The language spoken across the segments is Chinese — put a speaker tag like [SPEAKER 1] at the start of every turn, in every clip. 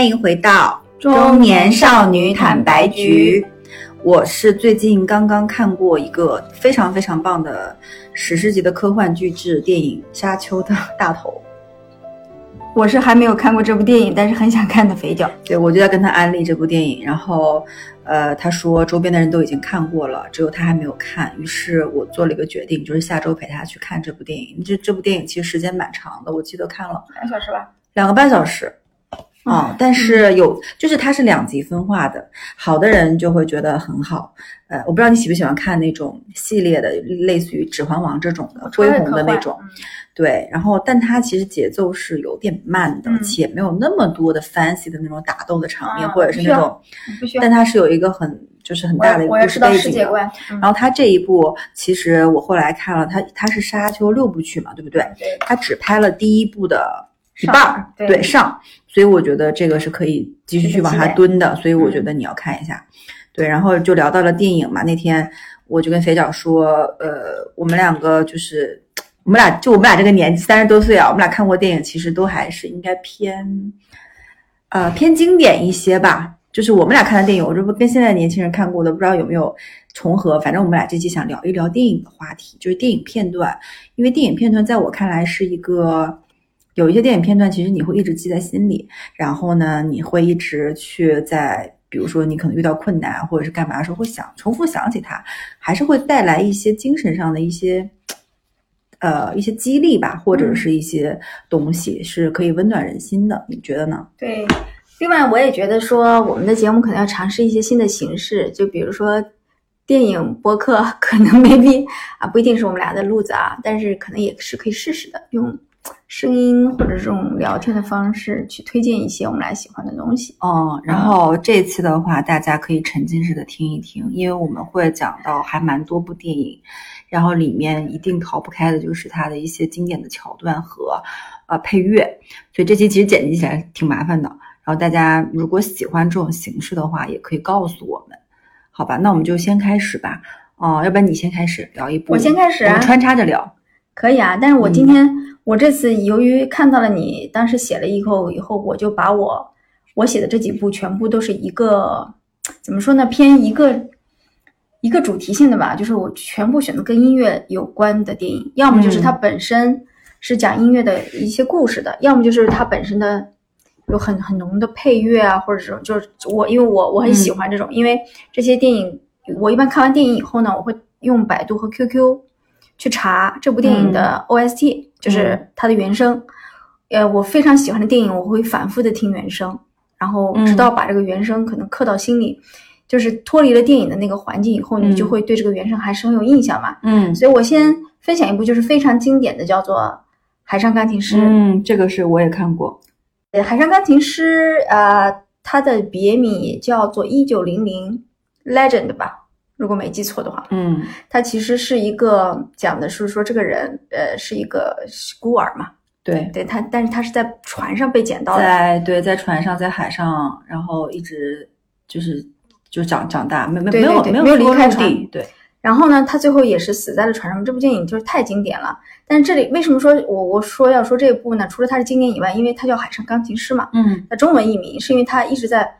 [SPEAKER 1] 欢迎回到
[SPEAKER 2] 中年少女坦白局。
[SPEAKER 1] 我是最近刚刚看过一个非常非常棒的史诗级的科幻巨制电影《沙丘》的大头。
[SPEAKER 2] 我是还没有看过这部电影，但是很想看的肥脚。
[SPEAKER 1] 对，我就在跟他安利这部电影，然后，呃，他说周边的人都已经看过了，只有他还没有看。于是我做了一个决定，就是下周陪他去看这部电影。这这部电影其实时间蛮长的，我记得看了
[SPEAKER 2] 两个小时吧，
[SPEAKER 1] 两个半小时。啊，但是有，就是它是两极分化的，好的人就会觉得很好。呃，我不知道你喜不喜欢看那种系列的，类似于《指环王》这种的恢宏的那种。对，然后，但它其实节奏是有点慢的，且没有那么多的 fancy 的那种打斗的场面，或者是那种，但它是有一个很就是很大的一个故事背景的。然后它这一部，其实我后来看了，它它是沙丘六部曲嘛，对不对？
[SPEAKER 2] 对。
[SPEAKER 1] 它只拍了第一部的。一半儿
[SPEAKER 2] 对
[SPEAKER 1] 上，所以我觉得这个是可以继续去往下蹲的，所以我觉得你要看一下。对，然后就聊到了电影嘛，那天我就跟肥脚说，呃，我们两个就是我们俩就我们俩这个年纪三十多岁啊，我们俩看过电影，其实都还是应该偏呃偏经典一些吧。就是我们俩看的电影，我这不跟现在年轻人看过的，不知道有没有重合。反正我们俩这期想聊一聊电影的话题，就是电影片段，因为电影片段在我看来是一个。有一些电影片段，其实你会一直记在心里，然后呢，你会一直去在，比如说你可能遇到困难或者是干嘛的时候，会想重复想起它，还是会带来一些精神上的一些，呃，一些激励吧，或者是一些东西是可以温暖人心的。你觉得呢？
[SPEAKER 2] 对，另外我也觉得说，我们的节目可能要尝试一些新的形式，就比如说电影播客，可能 maybe 啊，不一定是我们俩的路子啊，但是可能也是可以试试的，用。声音或者这种聊天的方式去推荐一些我们俩喜欢的东西
[SPEAKER 1] 哦。然后这次的话，大家可以沉浸式的听一听，因为我们会讲到还蛮多部电影，然后里面一定逃不开的就是它的一些经典的桥段和呃配乐。所以这期其实剪辑起来挺麻烦的。然后大家如果喜欢这种形式的话，也可以告诉我们，好吧？那我们就先开始吧。哦，要不然你先开始聊一部，
[SPEAKER 2] 我先开始，
[SPEAKER 1] 我们穿插着聊，
[SPEAKER 2] 可以啊。但是我今天。我这次由于看到了你当时写了以后以后，我就把我我写的这几部全部都是一个怎么说呢？偏一个一个主题性的吧，就是我全部选择跟音乐有关的电影，要么就是它本身是讲音乐的一些故事的，要么就是它本身的有很很浓的配乐啊，或者这种就是我因为我我很喜欢这种，因为这些电影我一般看完电影以后呢，我会用百度和 QQ 去查这部电影的 OST。就是它的原声，呃，我非常喜欢的电影，我会反复的听原声，然后直到把这个原声可能刻到心里，就是脱离了电影的那个环境以后，你就会对这个原声还是很有印象嘛。
[SPEAKER 1] 嗯，
[SPEAKER 2] 所以我先分享一部就是非常经典的，叫做《海上钢琴师》。
[SPEAKER 1] 嗯，这个是我也看过。
[SPEAKER 2] 呃，《海上钢琴师》呃，它的别名叫做《一九零零 Legend》吧。如果没记错的话，
[SPEAKER 1] 嗯，
[SPEAKER 2] 他其实是一个讲的是说这个人，呃，是一个孤儿嘛，
[SPEAKER 1] 对，
[SPEAKER 2] 对他，但是他是在船上被捡到的，
[SPEAKER 1] 在对，在船上，在海上，然后一直就是就长长大，没没没有没
[SPEAKER 2] 有离开船，
[SPEAKER 1] 对，
[SPEAKER 2] 然后呢，他最后也是死在了船上。这部电影就是太经典了，但是这里为什么说我我说要说这部呢？除了它是经典以外，因为它叫《海上钢琴师》嘛，
[SPEAKER 1] 嗯，
[SPEAKER 2] 那中文译名是因为他一直在。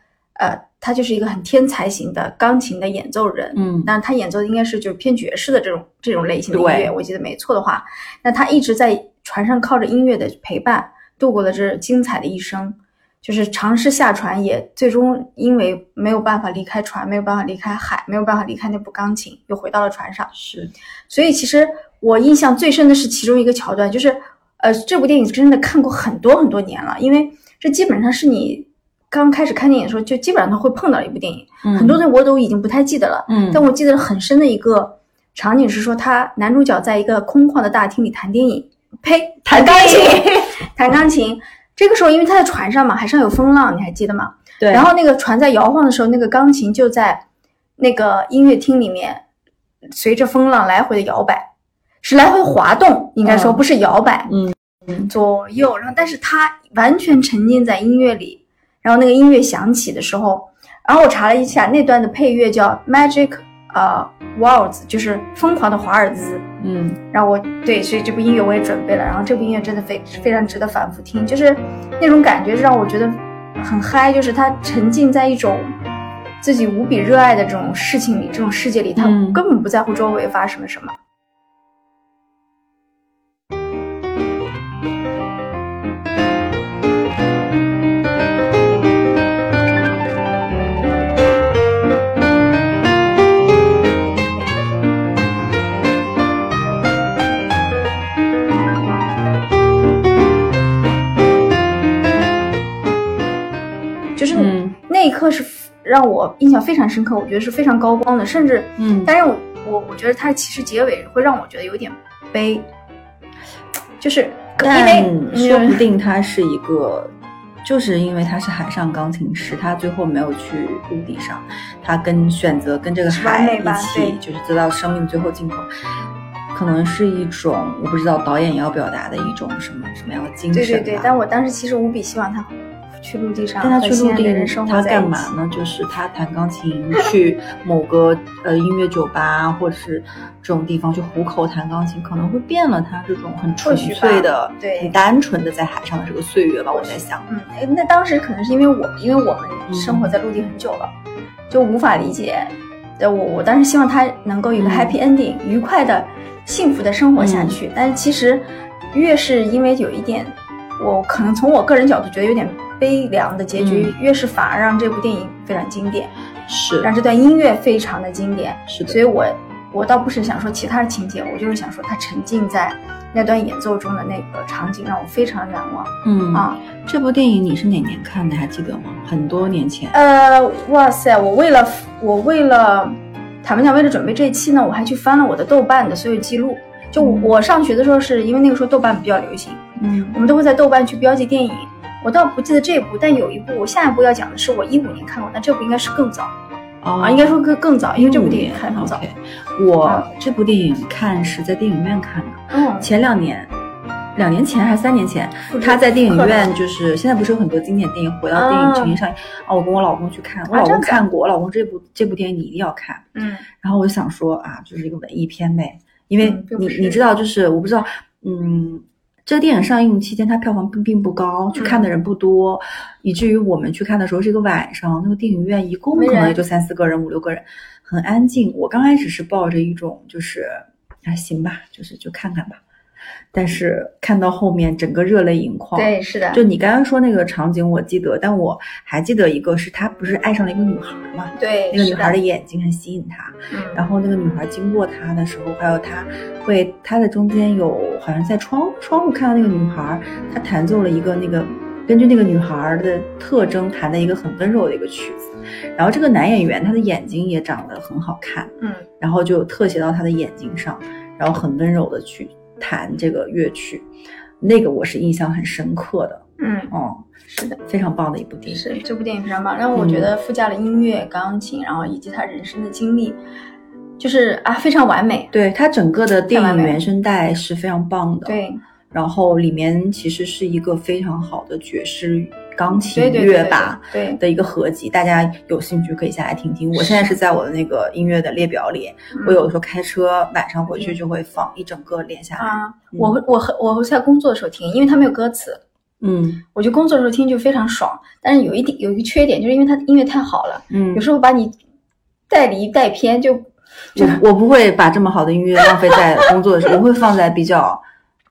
[SPEAKER 2] 呃，他就是一个很天才型的钢琴的演奏人，
[SPEAKER 1] 嗯，
[SPEAKER 2] 但他演奏的应该是就是偏爵士的这种这种类型的音乐，我记得没错的话，那他一直在船上靠着音乐的陪伴度过了这精彩的一生，就是尝试下船，也最终因为没有办法离开船，没有办法离开海，没有办法离开那部钢琴，又回到了船上。
[SPEAKER 1] 是，
[SPEAKER 2] 所以其实我印象最深的是其中一个桥段，就是呃，这部电影真的看过很多很多年了，因为这基本上是你。刚开始看电影的时候，就基本上他会碰到一部电影，很多的我都已经不太记得了。
[SPEAKER 1] 嗯，
[SPEAKER 2] 但我记得很深的一个场景是说，他男主角在一个空旷的大厅里弹电影，呸，
[SPEAKER 1] 弹钢琴，
[SPEAKER 2] 弹钢琴。这个时候，因为他在船上嘛，海上有风浪，你还记得吗？
[SPEAKER 1] 对。
[SPEAKER 2] 然后那个船在摇晃的时候，那个钢琴就在那个音乐厅里面随着风浪来回的摇摆，是来回滑动，应该说不是摇摆，
[SPEAKER 1] 嗯，
[SPEAKER 2] 左右。然后，但是他完全沉浸在音乐里。然后那个音乐响起的时候，然后我查了一下那段的配乐叫《Magic》，呃，Waltz，就是疯狂的华尔兹。
[SPEAKER 1] 嗯，
[SPEAKER 2] 然后我对，所以这部音乐我也准备了，然后这部音乐真的非非常值得反复听，就是那种感觉让我觉得很嗨，就是他沉浸在一种自己无比热爱的这种事情里，这种世界里，他
[SPEAKER 1] 嗯
[SPEAKER 2] 根本不在乎周围发生了什么。就刻是让我印象非常深刻，我觉得是非常高光的，甚至，
[SPEAKER 1] 嗯
[SPEAKER 2] 但是我我我觉得它其实结尾会让我觉得有点悲，就是可因
[SPEAKER 1] 但
[SPEAKER 2] 为
[SPEAKER 1] 说不定他是一个，就是因为他是海上钢琴师，他最后没有去陆地上，他跟选择跟这个海一起，就是走到生命最后尽头，可能是一种我不知道导演要表达的一种什么什么样的精神吧。
[SPEAKER 2] 对对对，但我当时其实无比希望他去陆地上，
[SPEAKER 1] 但他去陆地
[SPEAKER 2] 和心爱的人，生活
[SPEAKER 1] 他干嘛呢？就是他弹钢琴，去某个呃音乐酒吧或者是这种地方去虎口弹钢琴，可能会变了他这种很纯粹的、
[SPEAKER 2] 对
[SPEAKER 1] 很单纯的在海上的这个岁月吧。我在想，
[SPEAKER 2] 嗯，哎那当时可能是因为我，因为我们生活在陆地很久了，就无法理解。呃，我我当时希望他能够有个
[SPEAKER 1] 嗯
[SPEAKER 2] happy ending，、愉快的、幸福的生活下去。但是其实越是因为有一点，我可能从我个人角度觉得有点悲凉的结局，越是反而让这部电影非常经典，
[SPEAKER 1] 是
[SPEAKER 2] 让这段音乐非常的经典。
[SPEAKER 1] 是的
[SPEAKER 2] 所以我我倒不是想说其他的情节，我就是想说他沉浸在那段演奏中的那个场景，让我非常难忘
[SPEAKER 1] 嗯
[SPEAKER 2] 啊。
[SPEAKER 1] 这部电影你是哪年看的？还记得吗？很多年前。
[SPEAKER 2] 呃，哇塞！我为了我为了坦白讲，为了准备这一期呢，我还去翻了我的豆瓣的所有记录。就我上学的时候，是因为那个时候豆瓣比较流行，
[SPEAKER 1] 嗯
[SPEAKER 2] 我们都会在豆瓣去标记电影。我倒不记得这部，但有一部我下一步要讲的是我一五年看过，但这部应该是更早
[SPEAKER 1] 哦
[SPEAKER 2] 啊，应该说更更早，因为这部电影看得很早。
[SPEAKER 1] 我这部电影看是在电影院看的，
[SPEAKER 2] 嗯，
[SPEAKER 1] 前两年，两年前还是三年前他在电影院就是现在不是有很多经典电影回到电影群上映啊，我跟我老公去看，我老公看过，我老公这部这部电影你一定要看，
[SPEAKER 2] 嗯
[SPEAKER 1] 然后我就想说啊，就是一个文艺片呗，因为你、你知道，就是我不知道，嗯。这个电影上映期间，它票房并并不高，去看的人不多，以至于我们去看的时候是一个晚上，那个电影院一共可能也就三四个人、五六个人，很安静。我刚开始是抱着一种就是啊行吧，就是就看看吧，但是看到后面整个热泪盈眶。
[SPEAKER 2] 对，是的，
[SPEAKER 1] 就你刚刚说那个场景，我记得，但我还记得一个是他不是爱上了一个女孩嘛，
[SPEAKER 2] 对，
[SPEAKER 1] 那个女
[SPEAKER 2] 是
[SPEAKER 1] 孩的眼睛很吸引他，
[SPEAKER 2] 嗯，
[SPEAKER 1] 然后那个女孩经过他的时候，还有他会他的中间有好像在窗窗户看到那个女孩，他弹奏了一个那个根据那个女孩的特征弹的一个很温柔的一个曲子，然后这个男演员他的眼睛也长得很好看，
[SPEAKER 2] 嗯
[SPEAKER 1] 然后就特写到他的眼睛上，然后很温柔的去弹这个乐曲，那个我是印象很深刻的，
[SPEAKER 2] 嗯，
[SPEAKER 1] 哦、
[SPEAKER 2] 是的。
[SPEAKER 1] 非常棒的一部电影。
[SPEAKER 2] 是这部电影非常棒，让我觉得附加了音乐、钢琴，然后以及他人生的经历，就是啊非常完美。
[SPEAKER 1] 对它整个的电影原声带是非常棒的，
[SPEAKER 2] 对
[SPEAKER 1] 然后里面其实是一个非常好的爵士钢琴
[SPEAKER 2] 对对对
[SPEAKER 1] 乐吧
[SPEAKER 2] 对对
[SPEAKER 1] 的一个合集，大家有兴趣可以下来听听。我现在是在我的那个音乐的列表里，我有的时候开车晚上回去就会放一整个连下来。
[SPEAKER 2] 啊，我会我会我会在工作的时候听，因为它没有歌词，
[SPEAKER 1] 嗯
[SPEAKER 2] 我觉得工作的时候听就非常爽。但是有一点有一个缺点，就是因为它音乐太好了，
[SPEAKER 1] 嗯
[SPEAKER 2] 有，时候把你带离带偏，就就
[SPEAKER 1] 我我不会把这么好的音乐浪费在工作的时候，我会放在比较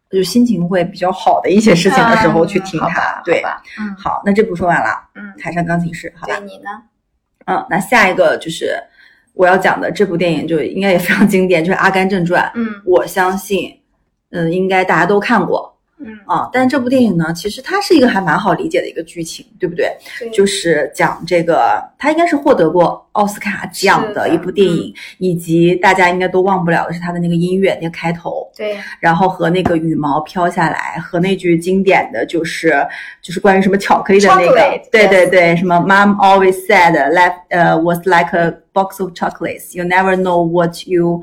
[SPEAKER 1] 就心情会比较好的一些事情的时候去听它。
[SPEAKER 2] 嗯
[SPEAKER 1] 对，
[SPEAKER 2] 吧，嗯
[SPEAKER 1] 好，那这部说完了，
[SPEAKER 2] 嗯，
[SPEAKER 1] 台上钢琴师，好吧
[SPEAKER 2] 对。你呢？
[SPEAKER 1] 嗯，那下一个就是我要讲的这部电影，就应该也非常经典，就是《阿甘正传》。
[SPEAKER 2] 嗯
[SPEAKER 1] 我相信，嗯，应该大家都看过
[SPEAKER 2] 嗯，
[SPEAKER 1] 啊。但这部电影呢，其实它是一个还蛮好理解的一个剧情，对不对？
[SPEAKER 2] 对
[SPEAKER 1] 就是讲这个，它应该是获得过奥斯卡奖
[SPEAKER 2] 的
[SPEAKER 1] 一部电影，以及大家应该都忘不了的是它的那个音乐，那个开头。
[SPEAKER 2] 对
[SPEAKER 1] 然后和那个羽毛飘下来，和那句经典的就是就是关于什么巧克力的那个
[SPEAKER 2] Chocolate，
[SPEAKER 1] 对对对，什么 Mom always said life 呃、was like a box of chocolates, you never know what you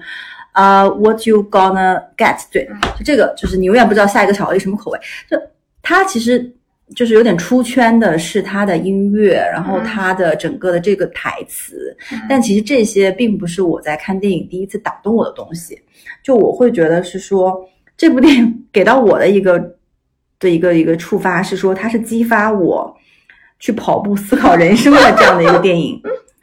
[SPEAKER 1] 呃、what you gonna get，对，
[SPEAKER 2] 嗯
[SPEAKER 1] 就这个就是你永远不知道下一个巧克力什么口味，就它其实就是有点出圈的是它的音乐，然后它的整个的这个台词，但其实这些并不是我在看电影第一次打动我的东西。就我会觉得是说，这部电影给到我的一个的一个一个触发是说，它是激发我去跑步思考人生的这样的一个电影。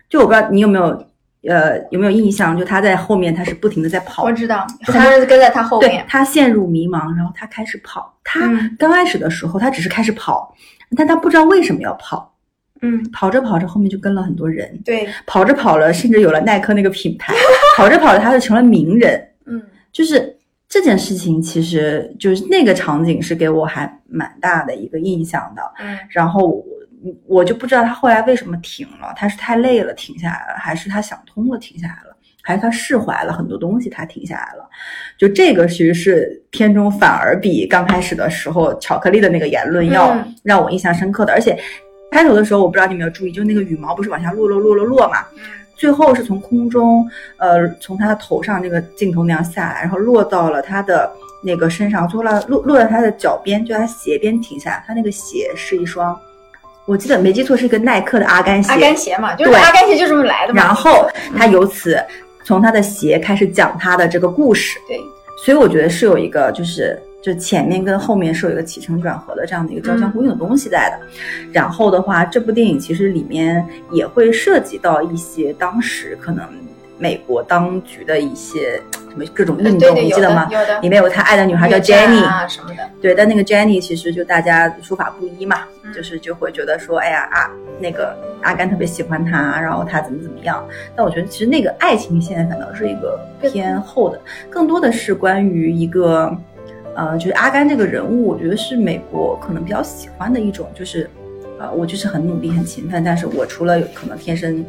[SPEAKER 1] 就我不知道你有没有呃有没有印象，就他在后面他是不停的在跑，
[SPEAKER 2] 我知道，很多人跟在他后面，
[SPEAKER 1] 他陷入迷茫，然后他开始跑。他刚开始的时候，他只是开始跑，但他不知道为什么要跑。
[SPEAKER 2] 嗯，
[SPEAKER 1] 跑着跑着，后面就跟了很多人。
[SPEAKER 2] 对，
[SPEAKER 1] 跑着跑了，甚至有了耐克那个品牌。跑着跑着，他就成了名人。
[SPEAKER 2] 嗯，
[SPEAKER 1] 就是这件事情，其实就是那个场景是给我还蛮大的一个印象的。
[SPEAKER 2] 嗯，
[SPEAKER 1] 然后我我就不知道他后来为什么停了，他是太累了停下来了，还是他想通了停下来了？还是他释怀了很多东西，他停下来了。就这个其实是片中反而比刚开始的时候巧克力的那个言论要让我印象深刻的。而且开头的时候，我不知道你有没有注意，就那个羽毛不是往下落落落落落嘛？最后是从空中，呃，从他的头上那个镜头那样下来，然后落到了他的那个身上，落了落落在他的脚边，就他鞋边停下来。他那个鞋是一双，我记得没记错是一个耐克的阿甘鞋。
[SPEAKER 2] 阿甘鞋嘛，就是阿甘鞋就这么来的
[SPEAKER 1] 嘛。然后他由此。从他的鞋开始讲他的这个故事，
[SPEAKER 2] 对，
[SPEAKER 1] 所以我觉得是有一个，就是就前面跟后面是有一个起承转合的这样的一个交相呼应的东西在的。然后的话，这部电影其实里面也会涉及到一些当时可能美国当局的一些 什么各种运动，你记得吗？
[SPEAKER 2] 有的，
[SPEAKER 1] 里面有他爱的女孩叫 Jenny
[SPEAKER 2] 啊什么的。
[SPEAKER 1] 对，但那个 Jenny 其实就大家说法不一嘛，就是就会觉得说，哎呀啊。那个阿甘特别喜欢他，然后他怎么怎么样？但我觉得其实那个爱情线反倒是一个偏后的，更多的是关于一个，呃，就是阿甘这个人物，我觉得是美国可能比较喜欢的一种，就是，呃，我就是很努力、很勤奋，但是我除了可能天生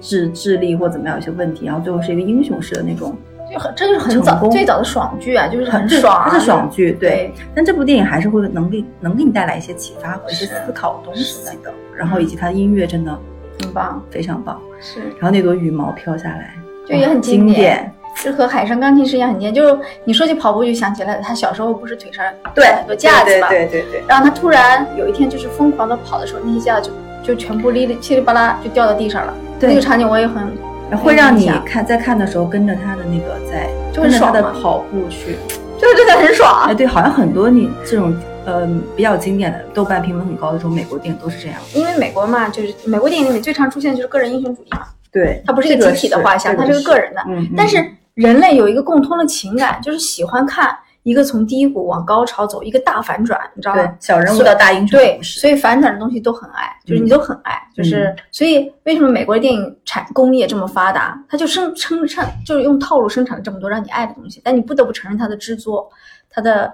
[SPEAKER 1] 智智力或怎么样有些问题，然后最后是一个英雄式的那种。
[SPEAKER 2] 就很，这就是很早最早的爽剧啊，就是很爽，
[SPEAKER 1] 它是爽剧，对。但这部电影还是会能给能给你带来一些启发和一些思考的东西的。然后以及它的音乐真的
[SPEAKER 2] 很棒，
[SPEAKER 1] 非常棒。
[SPEAKER 2] 是。
[SPEAKER 1] 然后那朵羽毛飘下来，
[SPEAKER 2] 就也很
[SPEAKER 1] 经典，
[SPEAKER 2] 就和海上钢琴师一样很经典。就是你说起跑步，就想起来他小时候不是腿上
[SPEAKER 1] 对
[SPEAKER 2] 很多架子
[SPEAKER 1] 嘛，对对对。
[SPEAKER 2] 然后他突然有一天就是疯狂的跑的时候，那些架子就就全部哩哩稀里巴拉就掉到地上了。
[SPEAKER 1] 那
[SPEAKER 2] 个场景我也很。
[SPEAKER 1] 会让你看在看的时候跟着他的那个在跟着他的跑步去，
[SPEAKER 2] 就是真的很爽。
[SPEAKER 1] 哎，对，好像很多你这种呃比较经典的豆瓣评分很高的这种美国电影都是这样。
[SPEAKER 2] 因为美国嘛，就是美国电影里面最常出现就是个人英雄主义嘛。
[SPEAKER 1] 对，
[SPEAKER 2] 它不是一个集体的画像，它是个个人的。
[SPEAKER 1] 嗯。
[SPEAKER 2] 但是人类有一个共通的情感，就是喜欢看。一个从低谷往高潮走，一个大反转，你知道吗？
[SPEAKER 1] 小人物到大英雄
[SPEAKER 2] 对，所以反转的东西都很爱，就是你都很爱，就是所以为什么美国的电影产工业这么发达？它就生生产就是用套路生产了这么多让你爱的东西，但你不得不承认它的制作，它的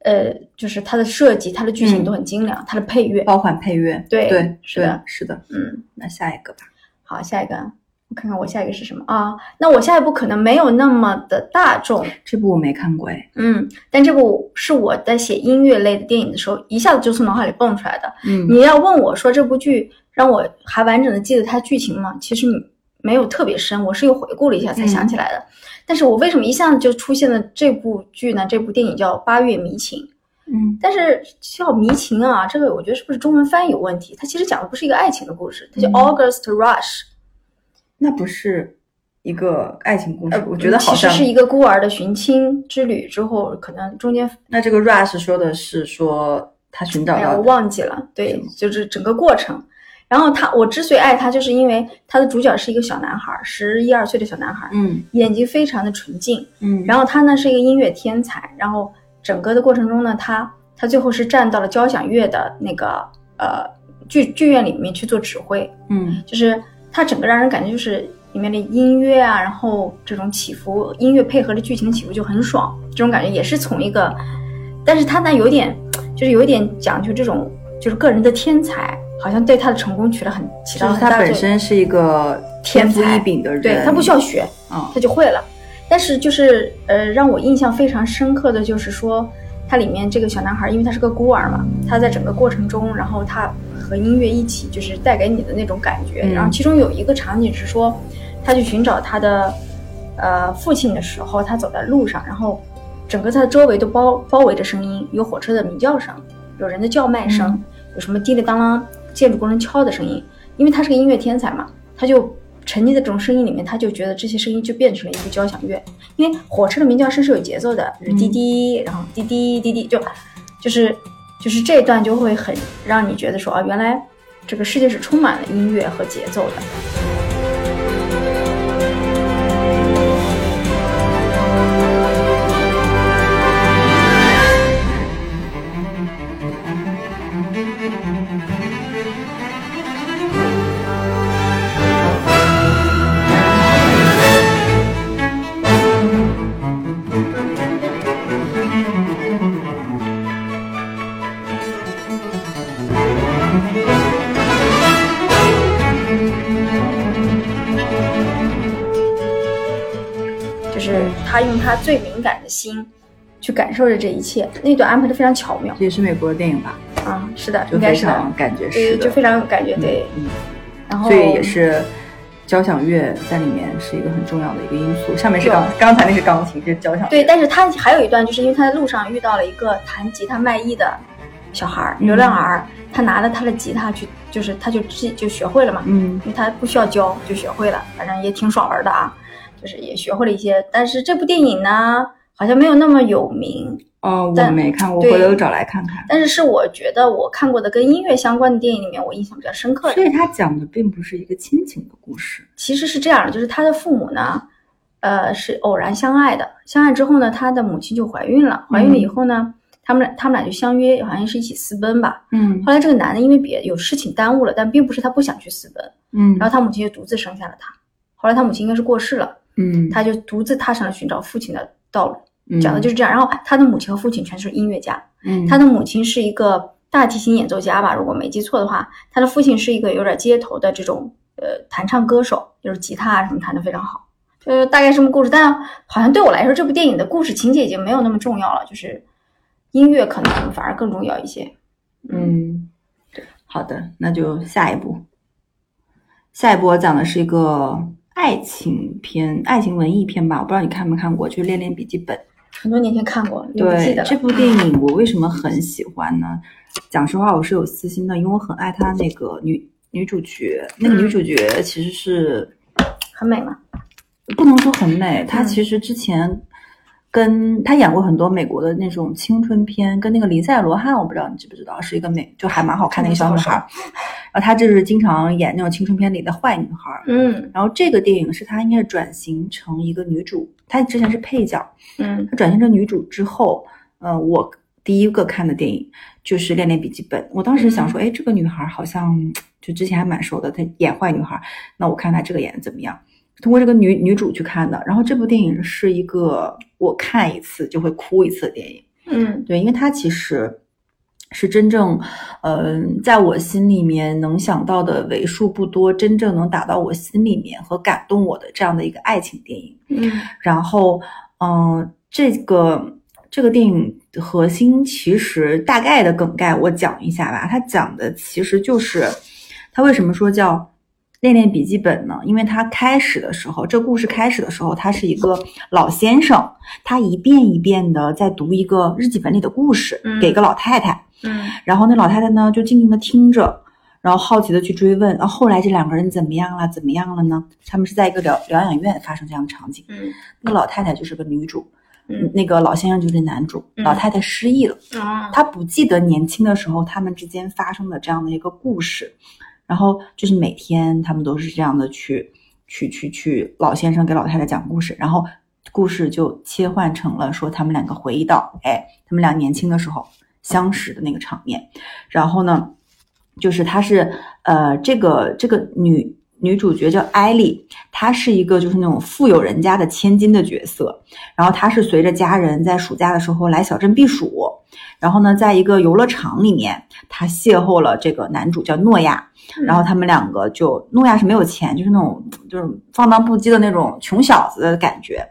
[SPEAKER 2] 呃，就是它的设计，它的剧情都很精良，它的配乐，
[SPEAKER 1] 包含配乐，
[SPEAKER 2] 对
[SPEAKER 1] 对
[SPEAKER 2] 是的，
[SPEAKER 1] 是的，
[SPEAKER 2] 嗯，
[SPEAKER 1] 那下一个吧。
[SPEAKER 2] 好，下一个。看看我下一个是什么啊？那我下一部可能没有那么的大众，
[SPEAKER 1] 这部我没看过哎。
[SPEAKER 2] 嗯，但这部是我在写音乐类的电影的时候，一下子就从脑海里蹦出来的。
[SPEAKER 1] 嗯，
[SPEAKER 2] 你要问我说这部剧让我还完整的记得它剧情吗？其实没有特别深，我是又回顾了一下才想起来的。但是我为什么一下子就出现了这部剧呢？这部电影叫《八月迷情》。
[SPEAKER 1] 嗯，
[SPEAKER 2] 但是叫迷情啊，这个我觉得是不是中文翻译有问题？它其实讲的不是一个爱情的故事，它叫 August Rush。
[SPEAKER 1] 那不是一个爱情故事，我觉得好
[SPEAKER 2] 像是一个孤儿的寻亲之旅之后，可能中间。
[SPEAKER 1] 那这个 rush 说的是说他寻找，
[SPEAKER 2] 我忘记了，对，就是整个过程。然后他，我之所以爱他，就是因为他的主角是一个小男孩，十一二岁的小男孩，
[SPEAKER 1] 嗯，
[SPEAKER 2] 眼睛非常的纯净，
[SPEAKER 1] 嗯，
[SPEAKER 2] 然后他呢是一个音乐天才，然后整个的过程中呢，他他最后是站到了交响乐的那个呃剧剧院里面去做指挥，
[SPEAKER 1] 嗯，
[SPEAKER 2] 就是他整个让人感觉就是。里面的音乐啊，然后这种起伏，音乐配合着剧情起伏就很爽，这种感觉也是从一个，但是他呢有点，就是有一点讲究这种，就是个人的天才，好像对他的成功取了很起到很大
[SPEAKER 1] 他本身是一个天赋异禀的人，
[SPEAKER 2] 对他不需要学，他就会了。但是就是呃，让我印象非常深刻的就是说，他里面这个小男孩，因为他是个孤儿嘛，他在整个过程中，然后他和音乐一起，就是带给你的那种感觉。然后其中有一个场景是说。他去寻找他的，呃，父亲的时候，他走在路上，然后整个他的周围都包包围着声音，有火车的鸣叫声，有人的叫卖声，有什么滴里当啷建筑工人敲的声音，因为他是个音乐天才嘛，他就沉浸在这种声音里面，他就觉得这些声音就变成了一个交响乐。因为火车的鸣叫声是有节奏的，就是滴滴，然后滴滴滴滴，就就是就是这段就会很让你觉得说啊，原来这个世界是充满了音乐和节奏的。他用他最敏感的心去感受着这一切，那段安排的非常巧妙。
[SPEAKER 1] 这也是美国的电影吧？
[SPEAKER 2] 啊，是的，
[SPEAKER 1] 就非常感觉
[SPEAKER 2] 是，就非常有感觉，对。
[SPEAKER 1] 嗯，
[SPEAKER 2] 然后
[SPEAKER 1] 所以也是交响乐在里面是一个很重要的一个因素。上面是钢，刚才那是钢琴，这是交响。
[SPEAKER 2] 对，但是他还有一段，就是因为他在路上遇到了一个弹吉他卖艺的小孩儿，流浪儿，他拿着他的吉他去，就是他就自就学会了嘛。嗯，因为他不需要教就学会了，反正也挺爽文的啊。就是也学会了一些，但是这部电影呢，好像没有那么有名
[SPEAKER 1] 哦。我没看我，回头找来看看。
[SPEAKER 2] 但是是我觉得我看过的跟音乐相关的电影里面，我印象比较深刻的。
[SPEAKER 1] 所以他讲的并不是一个亲情的故事。
[SPEAKER 2] 其实是这样的，就是他的父母呢，呃，是偶然相爱的。相爱之后呢，他的母亲就怀孕了。怀孕了以后呢，他们俩他们俩就相约，好像是一起私奔吧。嗯。后来这个男的因为别有事情耽误了，但并不是他不想去私奔。嗯。然后他母亲就独自生下了他。后来他母亲应该是过世了。嗯，他就独自踏上了寻找父亲的道路，讲的就是这样。然后他的母亲和父亲全是音乐家，嗯，他的母亲是一个大提琴演奏家吧，如果没记错的话，他的父亲是一个有点街头的这种呃弹唱歌手，就是吉他啊什么弹的非常好，就是大概什么故事。但好像对我来说，这部电影的故事情节已经没有那么重要了，就是音乐可能反而更重要一些。
[SPEAKER 1] 嗯，对，好的，那就下一步，下一步我讲的是一个。爱情片、爱情文艺片吧，我不知道你看没看过，就是《恋恋笔记本》。
[SPEAKER 2] 很多年前看过，
[SPEAKER 1] 对这部电影，我为什么很喜欢呢？讲实话，我是有私心的，因为我很爱他那个女女主角。那个女主角其实是
[SPEAKER 2] 很美吗？
[SPEAKER 1] 不能说很美，她其实之前。跟他演过很多美国的那种青春片，跟那个林赛罗汉，我不知道你知不知道，是一个美就还蛮好看的一个小女孩。然后她就是经常演那种青春片里的坏女孩。嗯。然后这个电影是她应该是转型成一个女主，她之前是配角。嗯。她转型成女主之后，呃，我第一个看的电影就是《恋恋笔记本》。我当时想说，哎，这个女孩好像就之前还蛮熟的，她演坏女孩，那我看她这个演的怎么样？通过这个女女主去看的，然后这部电影是一个我看一次就会哭一次的电影。嗯，对，因为它其实是真正，嗯，在我心里面能想到的为数不多真正能打到我心里面和感动我的这样的一个爱情电影。嗯，然后，嗯，这个这个电影核心其实大概的梗概我讲一下吧，它讲的其实就是它为什么说叫。恋恋笔记本呢？因为他开始的时候，这故事开始的时候，他是一个老先生，他一遍一遍的在读一个日记本里的故事，给一个老太太。嗯，然后那老太太呢，就静静的听着，然后好奇的去追问。啊，后来这两个人怎么样了？怎么样了呢？他们是在一个疗疗养院发生这样的场景。嗯，那个老太太就是个女主，嗯，那个老先生就是男主。老太太失忆了，她不记得年轻的时候他们之间发生的这样的一个故事。然后就是每天他们都是这样的去去去去，老先生给老太太讲故事，然后故事就切换成了说他们两个回忆到，哎，他们俩年轻的时候相识的那个场面。然后呢，就是他是呃这个这个女女主角叫艾莉，她是一个就是那种富有人家的千金的角色。然后她是随着家人在暑假的时候来小镇避暑，然后呢，在一个游乐场里面，她邂逅了这个男主叫诺亚。然后他们两个就诺亚是没有钱，就是那种就是放荡不羁的那种穷小子的感觉，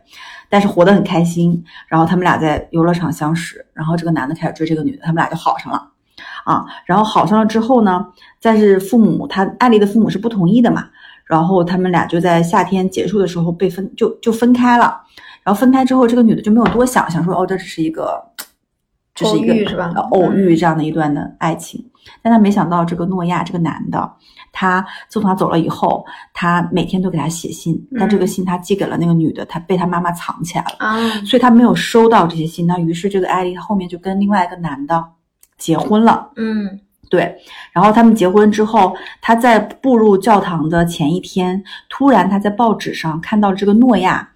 [SPEAKER 1] 但是活得很开心。然后他们俩在游乐场相识，然后这个男的开始追这个女的，他们俩就好上了啊。然后好上了之后呢，但是父母他艾丽的父母是不同意的嘛。然后他们俩就在夏天结束的时候被分就就分开了。然后分开之后，这个女的就没有多想，想说哦，这只是一个，这是一个
[SPEAKER 2] 是吧？
[SPEAKER 1] 偶遇这样的一段的爱情。但她没想到这个诺亚这个男的，他自从他走了以后，他每天都给他写信，但这个信他寄给了那个女的，他被他妈妈藏起来了，
[SPEAKER 2] 啊，
[SPEAKER 1] 所以他没有收到这些信。那于是这个艾丽后面就跟另外一个男的结婚了。
[SPEAKER 2] 嗯
[SPEAKER 1] 对，然后他们结婚之后，他在步入教堂的前一天，突然他在报纸上看到这个诺亚，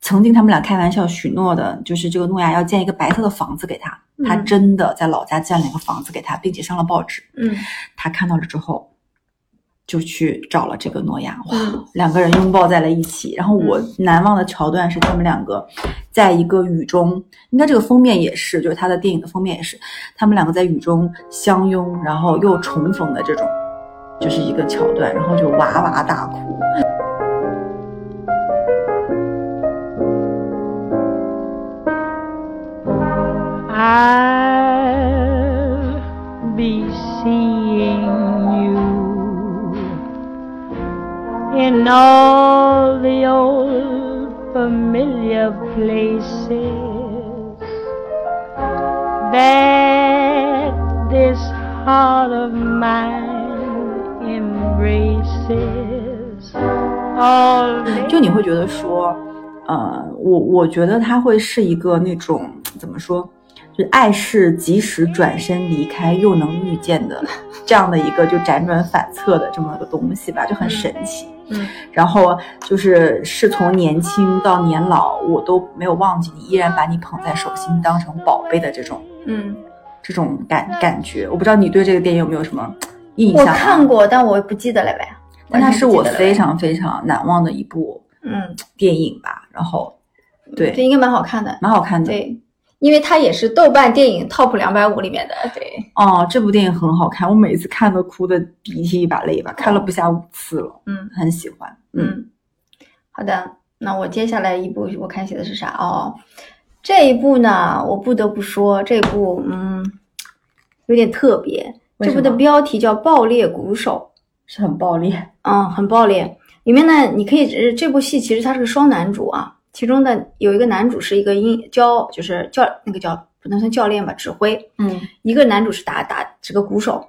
[SPEAKER 1] 曾经他们俩开玩笑许诺的，就是这个诺亚要建一个白色的房子给他，他
[SPEAKER 2] 嗯
[SPEAKER 1] 真的在老家建了一个房子给他，并且上了报纸。
[SPEAKER 2] 嗯
[SPEAKER 1] 他看到了之后，就去找了这个诺亚，哇
[SPEAKER 2] 嗯，
[SPEAKER 1] 两个人拥抱在了一起。然后我难忘的桥段是他们两个在一个雨中，应该这个封面也是，就是他的电影的封面也是，他们两个在雨中相拥，然后又重逢的这种，就是一个桥段，然后就哇哇大哭。
[SPEAKER 3] I'll in all the old familiar places that this heart of mine embraces. All
[SPEAKER 1] 就你会觉得说，呃，我我觉得他会是一个那种怎么说，就爱是及时转身离开又能遇见的这样的一个就辗转反侧的这么个东西吧，就很神奇。
[SPEAKER 2] 嗯
[SPEAKER 1] 然后就是是从年轻到年老，我都没有忘记你，依然把你捧在手心，当成宝贝的这种
[SPEAKER 2] 嗯，
[SPEAKER 1] 这种感感觉。我不知道你对这个电影有没有什么印象、啊？
[SPEAKER 2] 看，过，但我不记得了呗。
[SPEAKER 1] 但它是我非常非常难忘的一部
[SPEAKER 2] 嗯，
[SPEAKER 1] 电影吧。然后，对，
[SPEAKER 2] 这应该蛮好看的。
[SPEAKER 1] 蛮好看的。
[SPEAKER 2] 对，因为它也是豆瓣电影 Top 两百五里面的。对，
[SPEAKER 1] 哦，这部电影很好看，我每次看都哭的鼻涕一把泪一把，看了不下五次了，
[SPEAKER 2] 嗯
[SPEAKER 1] 很喜欢。嗯，
[SPEAKER 2] 嗯，好的，那我接下来一部我看写的是啥哦？这一部呢，我不得不说，这部嗯有点特别。这部的标题叫《爆裂鼓手
[SPEAKER 1] 是很爆裂。》，
[SPEAKER 2] 嗯，很爆裂。里面呢，你可以呃这部戏其实它是个双男主啊，其中的有一个男主是一个音教，就是教那个叫不能算教练吧，指挥。
[SPEAKER 1] 嗯
[SPEAKER 2] 一个男主是打打这个鼓手，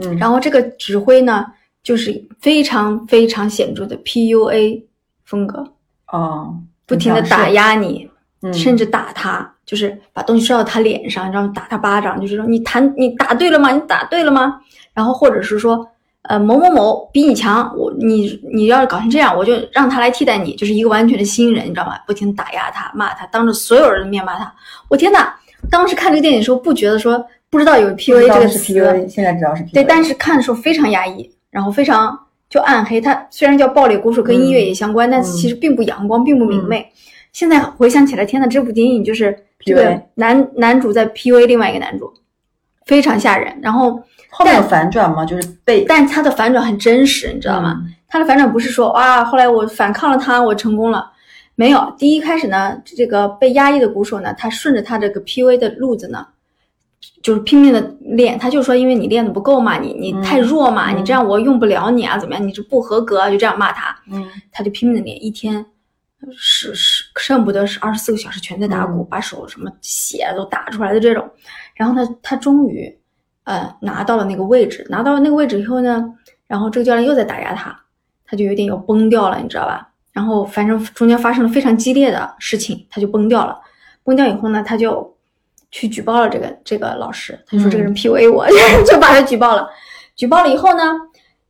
[SPEAKER 1] 嗯，
[SPEAKER 2] 然后这个指挥呢，就是非常非常显著的 PUA 风格，
[SPEAKER 1] 哦，
[SPEAKER 2] 不停的打压你，
[SPEAKER 1] 嗯
[SPEAKER 2] 甚至打他，就是把东西摔到他脸上，然后？打他巴掌，就是说你弹你打对了吗？你打对了吗？然后或者是说，呃，某某某比你强，我你你要是搞成这样，我就让他来替代你，就是一个完全的新人，你知道吗？不停打压他，骂他，当着所有人的面骂他。我天呐，当时看这个电影的时候，不觉得说不知道有 PUA 这个
[SPEAKER 1] 是
[SPEAKER 2] 词
[SPEAKER 1] ，PUA，现在知道是 PUA。
[SPEAKER 2] 对，但是看的时候非常压抑，然后非常就暗黑。它虽然叫暴力鼓手，跟音乐也相关，但是其实并不阳光，并不明媚。现在回想起来，天呐，这部电影就是这个男男主在 PUA 另外一个男主，非常吓人。然后，
[SPEAKER 1] 后面有反转吗？就是被
[SPEAKER 2] 但他的反转很真实，你知道吗？
[SPEAKER 1] 嗯
[SPEAKER 2] 他的反转不是说哇，后来我反抗了他，我成功了。没有，第一开始呢，这个被压抑的鼓手呢，他顺着他这个 PUA 的路子呢，就是拼命的练。他就说，因为你练的不够嘛，你你
[SPEAKER 1] 嗯
[SPEAKER 2] 太弱嘛，
[SPEAKER 1] 嗯
[SPEAKER 2] 你这样我用不了你啊，怎么样？你这不合格啊，就这样骂他。
[SPEAKER 1] 嗯
[SPEAKER 2] 他就拼命的练，一天是是恨不得是二十四个小时全在打鼓，
[SPEAKER 1] 嗯
[SPEAKER 2] 把手什么血都打出来的这种。然后他他终于呃拿到了那个位置，拿到了那个位置以后呢，然后这个教练又在打压他，他就有点要崩掉了，你知道吧？然后反正中间发生了非常激烈的事情，他就崩掉了。崩掉以后呢，他就去举报了这个这个老师，他就说这个人 PUA 我，就把他举报了。举报了以后呢，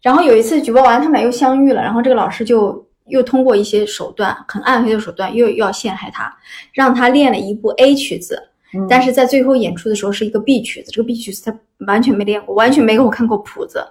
[SPEAKER 2] 然后有一次举报完，他们俩又相遇了，然后这个老师就又通过一些手段，很暗黑的手段，又又要陷害他，让他练了一部 A 曲子，
[SPEAKER 1] 嗯
[SPEAKER 2] 但是在最后演出的时候是一个 B 曲子，这个 B 曲子他完全没练过，完全没给我看过谱子，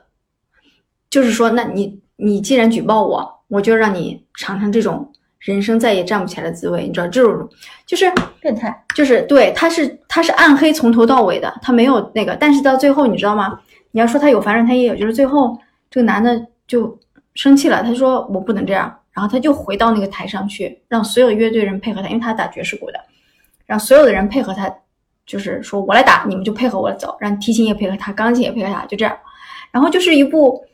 [SPEAKER 2] 就是说，那你你既然举报我，我就让你尝尝这种人生再也站不起来的滋味，你知道这种就是
[SPEAKER 1] 变态。
[SPEAKER 2] 就是对，他是他是暗黑从头到尾的，他没有那个，但是到最后你知道吗？你要说他有反转，他也有，就是最后这个男的就生气了，他说我不能这样，然后他就回到那个台上去，让所有乐队人配合他，因为他打爵士鼓的，让所有的人配合他，就是说我来打，你们就配合我走，让提琴也配合他，钢琴也配合他，就这样，然后就是一部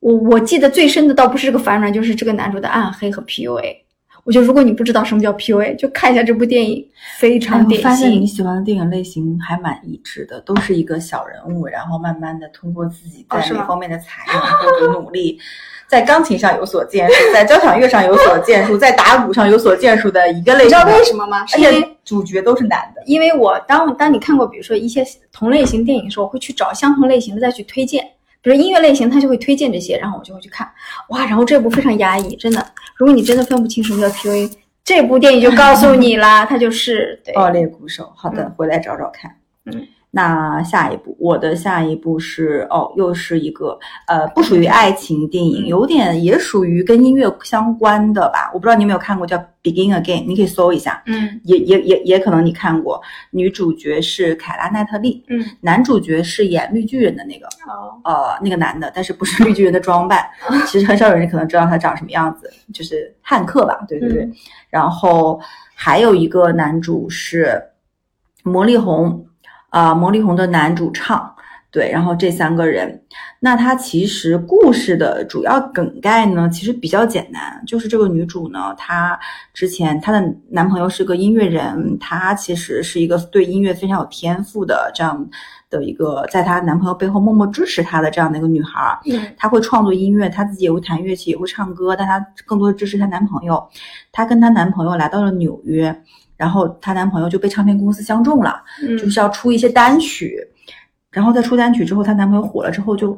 [SPEAKER 2] 我我记得最深的倒不是这个反转，就是这个男主的暗黑和 PUA。我我觉得如果你不知道什么叫 PUA，就看一下这部电影，非常典
[SPEAKER 1] 哎我发现你。喜欢的电影类型还蛮一致的，都是一个小人物，然后慢慢的通过自己在
[SPEAKER 2] 哦是吗
[SPEAKER 1] 哪方面的才能或者努力，在钢琴上有所建树，在交响乐上有所建树，在打鼓上有所建树的一个类型。
[SPEAKER 2] 你知道为什么吗？是因为
[SPEAKER 1] 主角都是男的。
[SPEAKER 2] 因为我当当你看过比如说一些同类型电影的时候，我会去找相同类型的再去推荐。比如音乐类型，他就会推荐这些，然后我就会去看。哇，然后这部非常压抑，真的。如果你真的分不清什么叫 PUA，这部电影就告诉你啦，它就是对。
[SPEAKER 1] 爆裂鼓手，好的，
[SPEAKER 2] 嗯
[SPEAKER 1] 回来找找看。
[SPEAKER 2] 嗯，
[SPEAKER 1] 那下一步，我的下一步是哦，又是一个呃，不属于爱情电影，有点也属于跟音乐相关的吧。我不知道你有没有看过，叫《Begin Again》，你可以搜一下。
[SPEAKER 2] 嗯
[SPEAKER 1] 也也也也可能你看过，女主角是凯拉奈特利，
[SPEAKER 2] 嗯，
[SPEAKER 1] 男主角是演绿巨人的那个，
[SPEAKER 2] 哦，
[SPEAKER 1] 呃，那个男的，但是不是绿巨人的装扮，其实很少有人可能知道他长什么样子，就是汉克吧，对对对。
[SPEAKER 2] 嗯
[SPEAKER 1] 然后还有一个男主是魔力红，啊、魔力红的男主唱，对，然后这三个人，那他其实故事的主要梗概呢，其实比较简单，就是这个女主呢，她之前她的男朋友是个音乐人，她其实是一个对音乐非常有天赋的这样的一个，在她男朋友背后默默支持她的这样的一个女孩儿。
[SPEAKER 2] 嗯
[SPEAKER 1] 她会创作音乐，她自己也会弹乐器，也会唱歌，但她更多的支持她男朋友。她跟她男朋友来到了纽约，然后她男朋友就被唱片公司相中了，
[SPEAKER 2] 嗯，
[SPEAKER 1] 就是要出一些单曲，然后在出单曲之后，她男朋友火了之后就，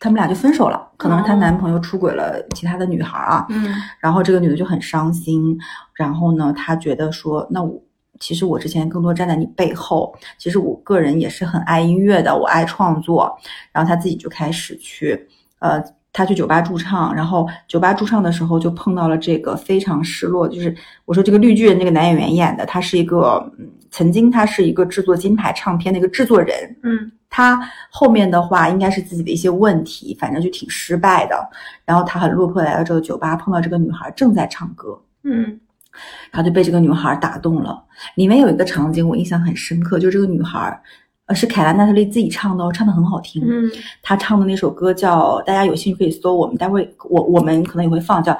[SPEAKER 1] 他们俩就分手了。可能是她
[SPEAKER 2] 哦
[SPEAKER 1] 男朋友出轨了其他的女孩啊，
[SPEAKER 2] 嗯
[SPEAKER 1] 然后这个女的就很伤心，然后呢，她觉得说，那我其实我之前更多站在你背后，其实我个人也是很爱音乐的，我爱创作，然后他自己就开始去，呃。他去酒吧驻唱，然后酒吧驻唱的时候就碰到了这个非常失落，就是我说这个绿巨人那个男演员演的，他是一个，嗯，曾经他是一个制作金牌唱片的一个制作人，
[SPEAKER 2] 嗯
[SPEAKER 1] 他后面的话应该是自己的一些问题，反正就挺失败的。然后他很落魄来到这个酒吧，碰到这个女孩正在唱歌，
[SPEAKER 2] 嗯
[SPEAKER 1] 然后就被这个女孩打动了。里面有一个场景我印象很深刻，就是这个女孩，呃，是凯拉奈特利自己唱的哦，唱的很好听。
[SPEAKER 2] 嗯
[SPEAKER 1] 她唱的那首歌叫，大家有兴趣可以搜，我们待会我我们可能也会放，叫。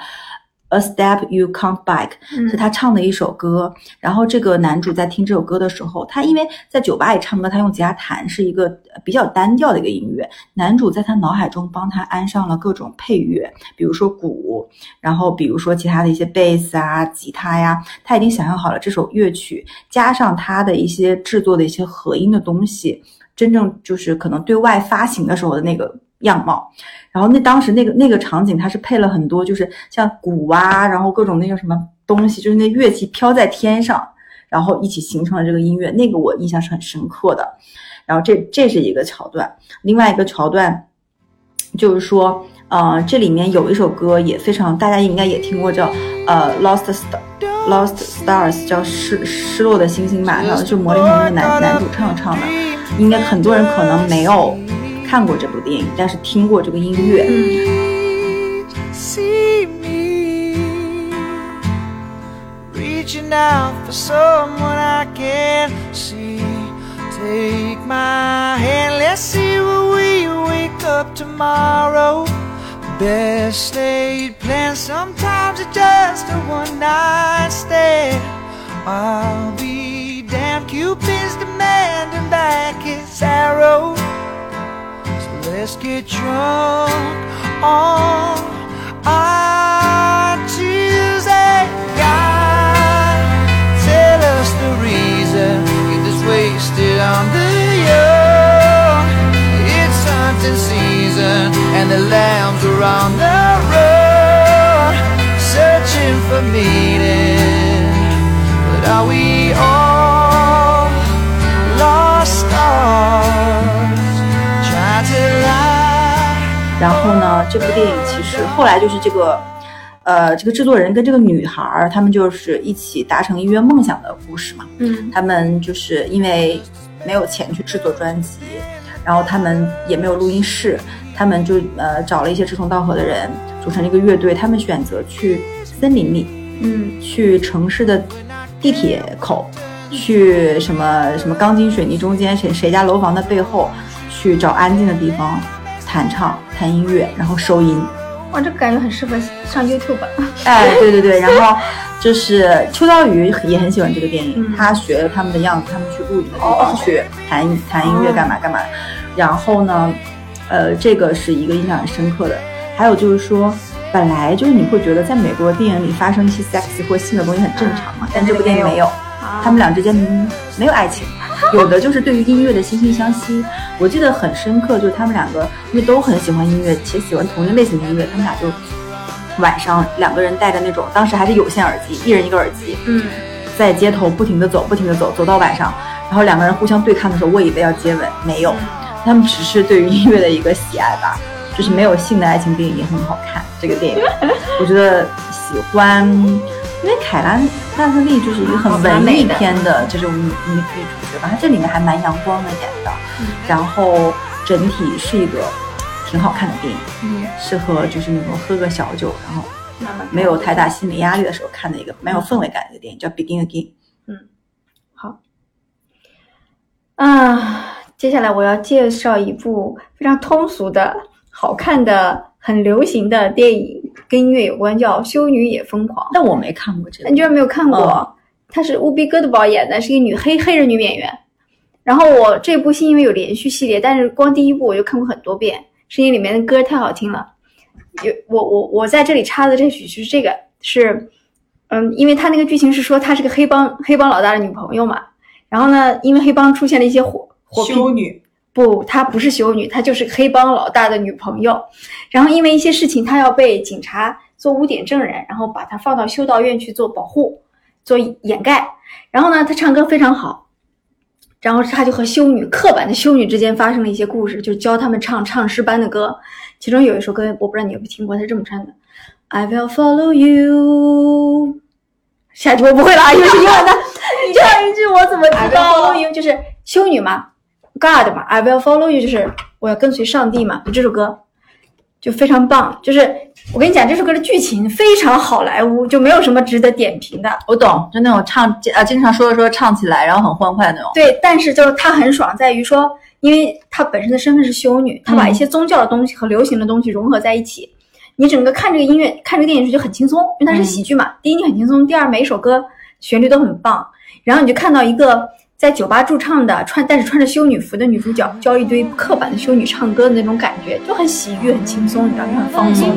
[SPEAKER 1] A step you can't back，
[SPEAKER 2] 嗯
[SPEAKER 1] 是他唱的一首歌。然后这个男主在听这首歌的时候，他因为在酒吧里唱歌，他用吉他弹是一个呃比较单调的一个音乐。男主在他脑海中帮他安上了各种配乐，比如说鼓，然后比如说其他的一些贝斯啊、吉他呀，他已经想象好了这首乐曲，加上他的一些制作的一些合音的东西，真正就是可能对外发行的时候的那个样貌。然后那当时那个那个场景，它是配了很多就是像鼓啊，然后各种那个什么东西，就是那乐器飘在天上，然后一起形成了这个音乐，那个我印象是很深刻的。然后这这是一个桥段，另外一个桥段就是说，呃，这里面有一首歌也非常，大家应该也听过，叫呃 Lost Star Lost Stars，叫失失落的星星吧，然后就魔力红那个男男主唱唱的，应该很多人可能没有 看过这部电影，但是听过这个音乐。
[SPEAKER 2] 嗯
[SPEAKER 4] see me reaching out for someone I can see. Take my hand, let's see where we wake up tomorrow. Best laid plans, sometimes it's just a one night stand. I'll be damned, Cupid's demanding back his arrow. Let's get drunk on our Tuesday. God, tell us the reason. Get this wasted on the young. It's hunting season, and the lambs are on the run, searching for meaning. But are we all lost stars?
[SPEAKER 1] 然后呢，这部电影其实后来就是这个，呃，这个制作人跟这个女孩儿，他们就是一起达成音乐梦想的故事嘛。
[SPEAKER 2] 嗯
[SPEAKER 1] 他们就是因为没有钱去制作专辑，然后他们也没有录音室，他们就呃找了一些志同道合的人，组成了一个乐队。他们选择去森林里，
[SPEAKER 2] 嗯
[SPEAKER 1] 去城市的地铁口，去什么什么钢筋水泥中间谁谁家楼房的背后，去找安静的地方弹唱、弹音乐，然后收音。
[SPEAKER 2] 哇，这个感觉很适合上 YouTube。
[SPEAKER 1] 哎，对对对，然后就是秋刀鱼也很喜欢这个电影，
[SPEAKER 2] 嗯
[SPEAKER 1] 他学了他们的样子，他们去露营的地
[SPEAKER 2] 哦
[SPEAKER 1] 方去弹弹音乐干嘛干嘛。然后呢，呃，这个是一个印象很深刻的。还有就是说，本来就是你会觉得在美国电影里发生一些 sexy 或性的东西很正常嘛，但这部电影没有，他们俩之间嗯没有爱情，有的就是对于音乐的惺惺相惜。我记得很深刻，就是他们两个因为都很喜欢音乐，且喜欢同一类型的音乐，他们俩就晚上两个人戴着那种当时还是有线耳机，一人一个耳机，
[SPEAKER 2] 嗯，
[SPEAKER 1] 在街头不停的走，不停的走，走到晚上，然后两个人互相对看的时候，我以为要接吻，没有，他们只是对于音乐的一个喜爱吧，就是没有性的爱情电影也很好看。这个电影，我觉得喜欢，因为凯拉奈特利就是一个很文艺片的这种女女女主角吧，她这里面还蛮阳光的演的，然后整体是一个挺好看的电影，
[SPEAKER 2] 嗯，
[SPEAKER 1] 适合就是那种喝个小酒，然后没有太大心理压力的时候看的一个蛮有氛围感的一个电影，叫《Begin Again》。
[SPEAKER 2] 嗯好。啊，接下来我要介绍一部非常通俗的、好看的、很流行的电影，跟音乐有关，叫《修女也疯狂》。
[SPEAKER 1] 但我没看过这个
[SPEAKER 2] 你，居然没有看过？
[SPEAKER 1] 嗯
[SPEAKER 2] 她是乌比戈德堡演的，是一个女黑黑人女演员。然后我这部戏因为有连续系列，但是光第一部我就看过很多遍，是因为里面的歌太好听了。有我我我在这里插的这曲是这个是，嗯，因为他那个剧情是说他是个黑帮黑帮老大的女朋友嘛，然后呢，因为黑帮出现了一些火火修
[SPEAKER 1] 女，
[SPEAKER 2] 不，她不是修女，她就是黑帮老大的女朋友。然后因为一些事情，她要被警察做污点证人，然后把她放到修道院去做保护、做掩盖。然后呢，她唱歌非常好，然后她就和修女刻板的修女之间发生了一些故事，就教他们唱唱诗班的歌。其中有一首歌，我不知道你有没有听过，她是这么唱的：I will follow you。下一句我不会了啊，又是英文的。你这样一句我怎么知
[SPEAKER 1] I will
[SPEAKER 2] 道 follow？you 就是修女嘛，God 嘛，I will follow you 就是我要跟随上帝嘛，就这首歌就非常棒。就是我跟你讲，这首歌的剧情非常好莱坞，就没有什么值得点评的。
[SPEAKER 1] 我懂，就那种唱啊，经常说着说着唱起来，然后很欢快那种。
[SPEAKER 2] 对，但是就是它很爽，在于说，因为她本身的身份是修女，她把一些宗教的东西和流行的东西融合在一起。你整个看这个音乐、看这个电影时就很轻松，因为它是喜剧嘛。第一，你很轻松；第二，每一首歌旋律都很棒。然后你就看到一个在酒吧驻唱的穿，但是穿着修女服的女主角教一堆刻板的修女唱歌的那种感觉，就很喜悦、很轻松，你知道，吗很放松。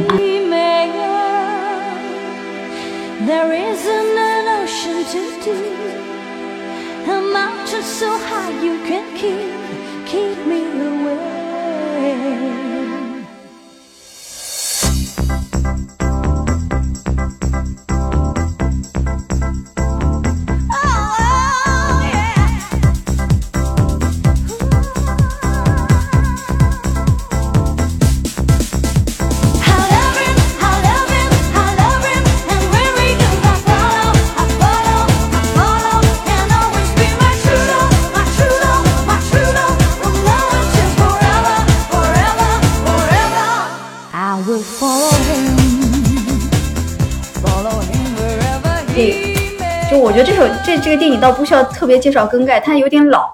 [SPEAKER 2] 觉得这首这这个电影倒不需要特别介绍更改，它有点老。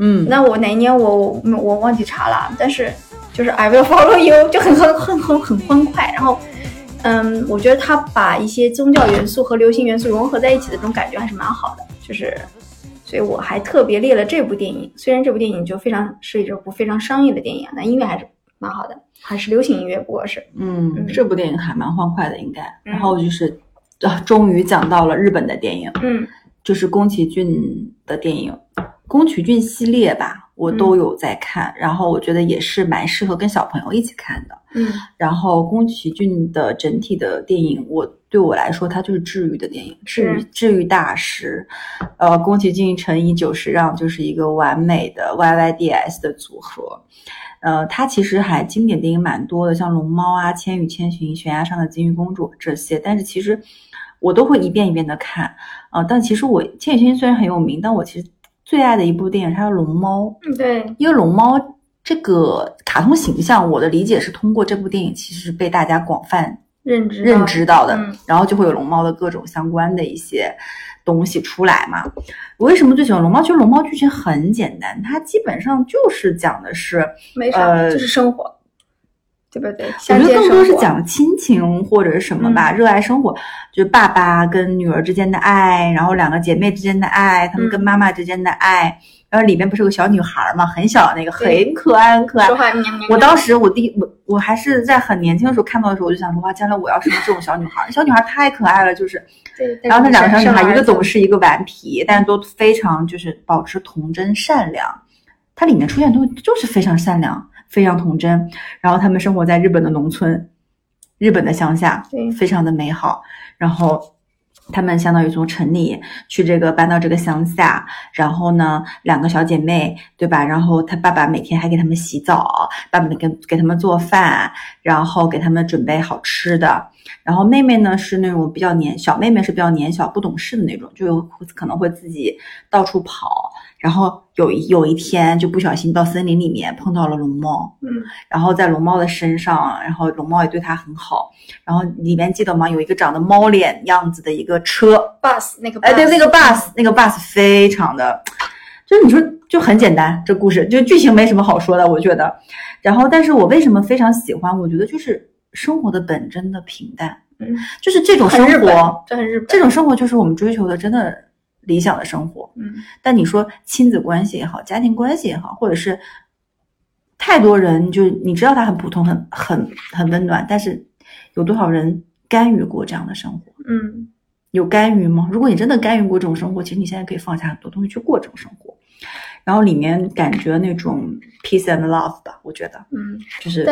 [SPEAKER 1] 嗯，
[SPEAKER 2] 那我哪一年我我我忘记查了，但是就是 I will follow you 就很很很很很欢快，然后嗯，我觉得他把一些宗教元素和流行元素融合在一起的这种感觉还是蛮好的，就是所以我还特别列了这部电影，虽然这部电影就非常是一部非常商业的电影，但音乐还是蛮好的，还是流行音乐，不过是
[SPEAKER 1] 嗯
[SPEAKER 2] 嗯，
[SPEAKER 1] 这部电影还蛮欢快的，应该。然后就是，啊，终于讲到了日本的电影，
[SPEAKER 2] 嗯
[SPEAKER 1] 就是宫崎骏的电影，宫崎骏系列吧，我都有在看。然后我觉得也是蛮适合跟小朋友一起看的。
[SPEAKER 2] 嗯
[SPEAKER 1] 然后宫崎骏的整体的电影，我对我来说，它就是治愈的电影，治愈治愈大师。呃，宫崎骏乘以九十让就是一个完美的 YYDS 的组合。呃，他其实还经典电影蛮多的，像《龙猫》啊、《千与千寻》、《悬崖上的金鱼公主》这些，但是其实我都会一遍一遍的看。啊、但其实我《千与千寻》虽然很有名，但我其实最爱的一部电影它是《龙猫》。
[SPEAKER 2] 嗯，对，
[SPEAKER 1] 因为龙猫这个卡通形象，我的理解是通过这部电影其实是被大家广泛
[SPEAKER 2] 认知
[SPEAKER 1] 认知到的，
[SPEAKER 2] 嗯
[SPEAKER 1] 然后就会有龙猫的各种相关的一些东西出来嘛。我为什么最喜欢龙猫？其实龙猫剧情很简单，它基本上就是讲的是
[SPEAKER 2] 没啥，
[SPEAKER 1] 呃
[SPEAKER 2] 就是生活，对不对？
[SPEAKER 1] 我觉得更多是讲亲情或者是什么吧，热爱生活，就是爸爸跟女儿之间的爱，然后两个姐妹之间的爱，他们跟
[SPEAKER 2] 嗯
[SPEAKER 1] 妈妈之间的爱，然后里面不是有个小女孩嘛，很小的那个，很可爱，很可爱
[SPEAKER 2] 说。话。
[SPEAKER 1] 我当时我第一我我还是在很年轻的时候看到的时候，我就想说哇，将来我要生这种小女孩，小女孩太可爱了，就是。
[SPEAKER 2] 对，
[SPEAKER 1] 然后那两个小女孩，一个懂
[SPEAKER 2] 懂
[SPEAKER 1] 事，一个顽皮，但是都非常就是保持童真善良。它里面出现的东西就是非常善良，非常童真。然后他们生活在日本的农村，日本的乡下，非常的美好。然后他们相当于从城里去这个搬到这个乡下，然后呢，两个小姐妹，对吧？然后他爸爸每天还给他们洗澡，爸爸给给他们做饭，然后给他们准备好吃的。然后妹妹呢是那种比较年小妹妹是比较年小不懂事的那种，就有可能会自己到处跑。然后有一有一天就不小心到森林里面碰到了龙猫，
[SPEAKER 2] 嗯，
[SPEAKER 1] 然后在龙猫的身上，然后龙猫也对它很好。然后里面记得吗？有一个长得猫脸样子的一个车
[SPEAKER 2] ，bus 那个 bus,
[SPEAKER 1] 哎，对，那个 bus，那个 bus 非常的，就是你说就很简单，这故事就剧情没什么好说的，我觉得。然后，但是我为什么非常喜欢？我觉得就是生活的本真的平淡，
[SPEAKER 2] 嗯，
[SPEAKER 1] 就是这种生活，，
[SPEAKER 2] 这很日本。
[SPEAKER 1] 这种生活就是我们追求的真的理想的生活。
[SPEAKER 2] 嗯，
[SPEAKER 1] 但你说亲子关系也好，家庭关系也好，或者是太多人，就是你知道他很普通、很很很温暖，但是有多少人甘于过这样的生活？
[SPEAKER 2] 嗯，
[SPEAKER 1] 有甘于吗？如果你真的甘于过这种生活，其实你现在可以放下很多东西去过这种生活。然后里面感觉那种 peace and love 吧，我觉得
[SPEAKER 2] 嗯，
[SPEAKER 1] 就是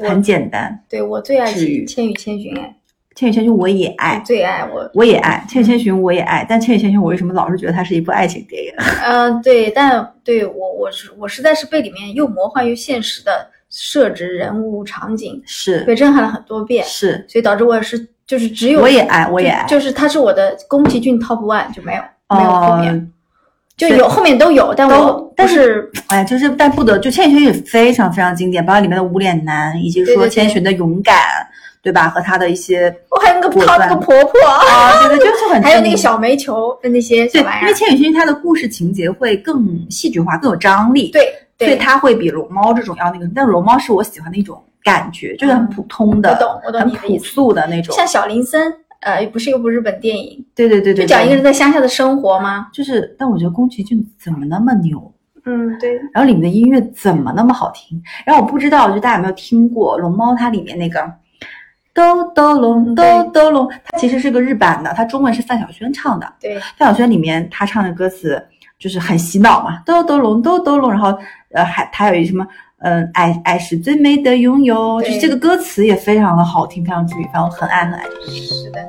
[SPEAKER 1] 很简单。
[SPEAKER 2] 对我最爱《千与千寻》哎，
[SPEAKER 1] 千与千寻我也爱
[SPEAKER 2] 我，最爱我。
[SPEAKER 1] 我也爱千与千寻我也爱，但千与千寻我为什么老是觉得它是一部爱情电影？
[SPEAKER 2] 嗯、对，但对我我是我实在是被里面又魔幻又现实的设置人物场景
[SPEAKER 1] 是
[SPEAKER 2] 被震撼了很多遍，
[SPEAKER 1] 是，
[SPEAKER 2] 所以导致我是就是只有
[SPEAKER 1] 我也爱，我也爱。
[SPEAKER 2] 就就是它是我的宫崎骏 top one 就没有没有后面、
[SPEAKER 1] 嗯
[SPEAKER 2] 就有后面都有，但我
[SPEAKER 1] 但
[SPEAKER 2] 是
[SPEAKER 1] 哎，就是但不得，就千与千寻也非常非常经典，包括里面的无脸男，以及说千寻的勇敢，对吧？和他的一些
[SPEAKER 2] 我还有那个
[SPEAKER 1] 果断
[SPEAKER 2] 她那个婆婆，
[SPEAKER 1] 啊，对对，就是很
[SPEAKER 2] 还有那个小煤球的那些
[SPEAKER 1] 对，因为《
[SPEAKER 2] 小玩意儿，
[SPEAKER 1] 千与千寻》它的故事情节会更戏剧化，更有张力，，
[SPEAKER 2] 对
[SPEAKER 1] 所以
[SPEAKER 2] 对，
[SPEAKER 1] 它会比龙猫这种要那个。但龙猫是我喜欢的一种感觉，就是很普通的，
[SPEAKER 2] 我懂我懂
[SPEAKER 1] 很朴素的那种。
[SPEAKER 2] 像小林森，呃，不是一部日本电影，
[SPEAKER 1] 对对对对，对
[SPEAKER 2] 就讲一个人在乡下的生活吗？
[SPEAKER 1] 就是，但我觉得宫崎骏怎么那么牛？
[SPEAKER 2] 嗯，对，
[SPEAKER 1] 然后里面的音乐怎么那么好听？然后我不知道，就大家有没有听过《龙猫》？它里面那个哆哆隆哆
[SPEAKER 2] 对
[SPEAKER 1] 哆隆，它其实是个日版的，它中文是范晓萱唱的。
[SPEAKER 2] 对，
[SPEAKER 1] 范晓萱里面她唱的歌词就是很洗脑嘛，哆哆隆哆哆隆，然后呃还还有一什么嗯、呃爱爱是最美的拥有，就是这个歌词也非常的好听，非常治愈，反正我很爱很爱。
[SPEAKER 2] 是的。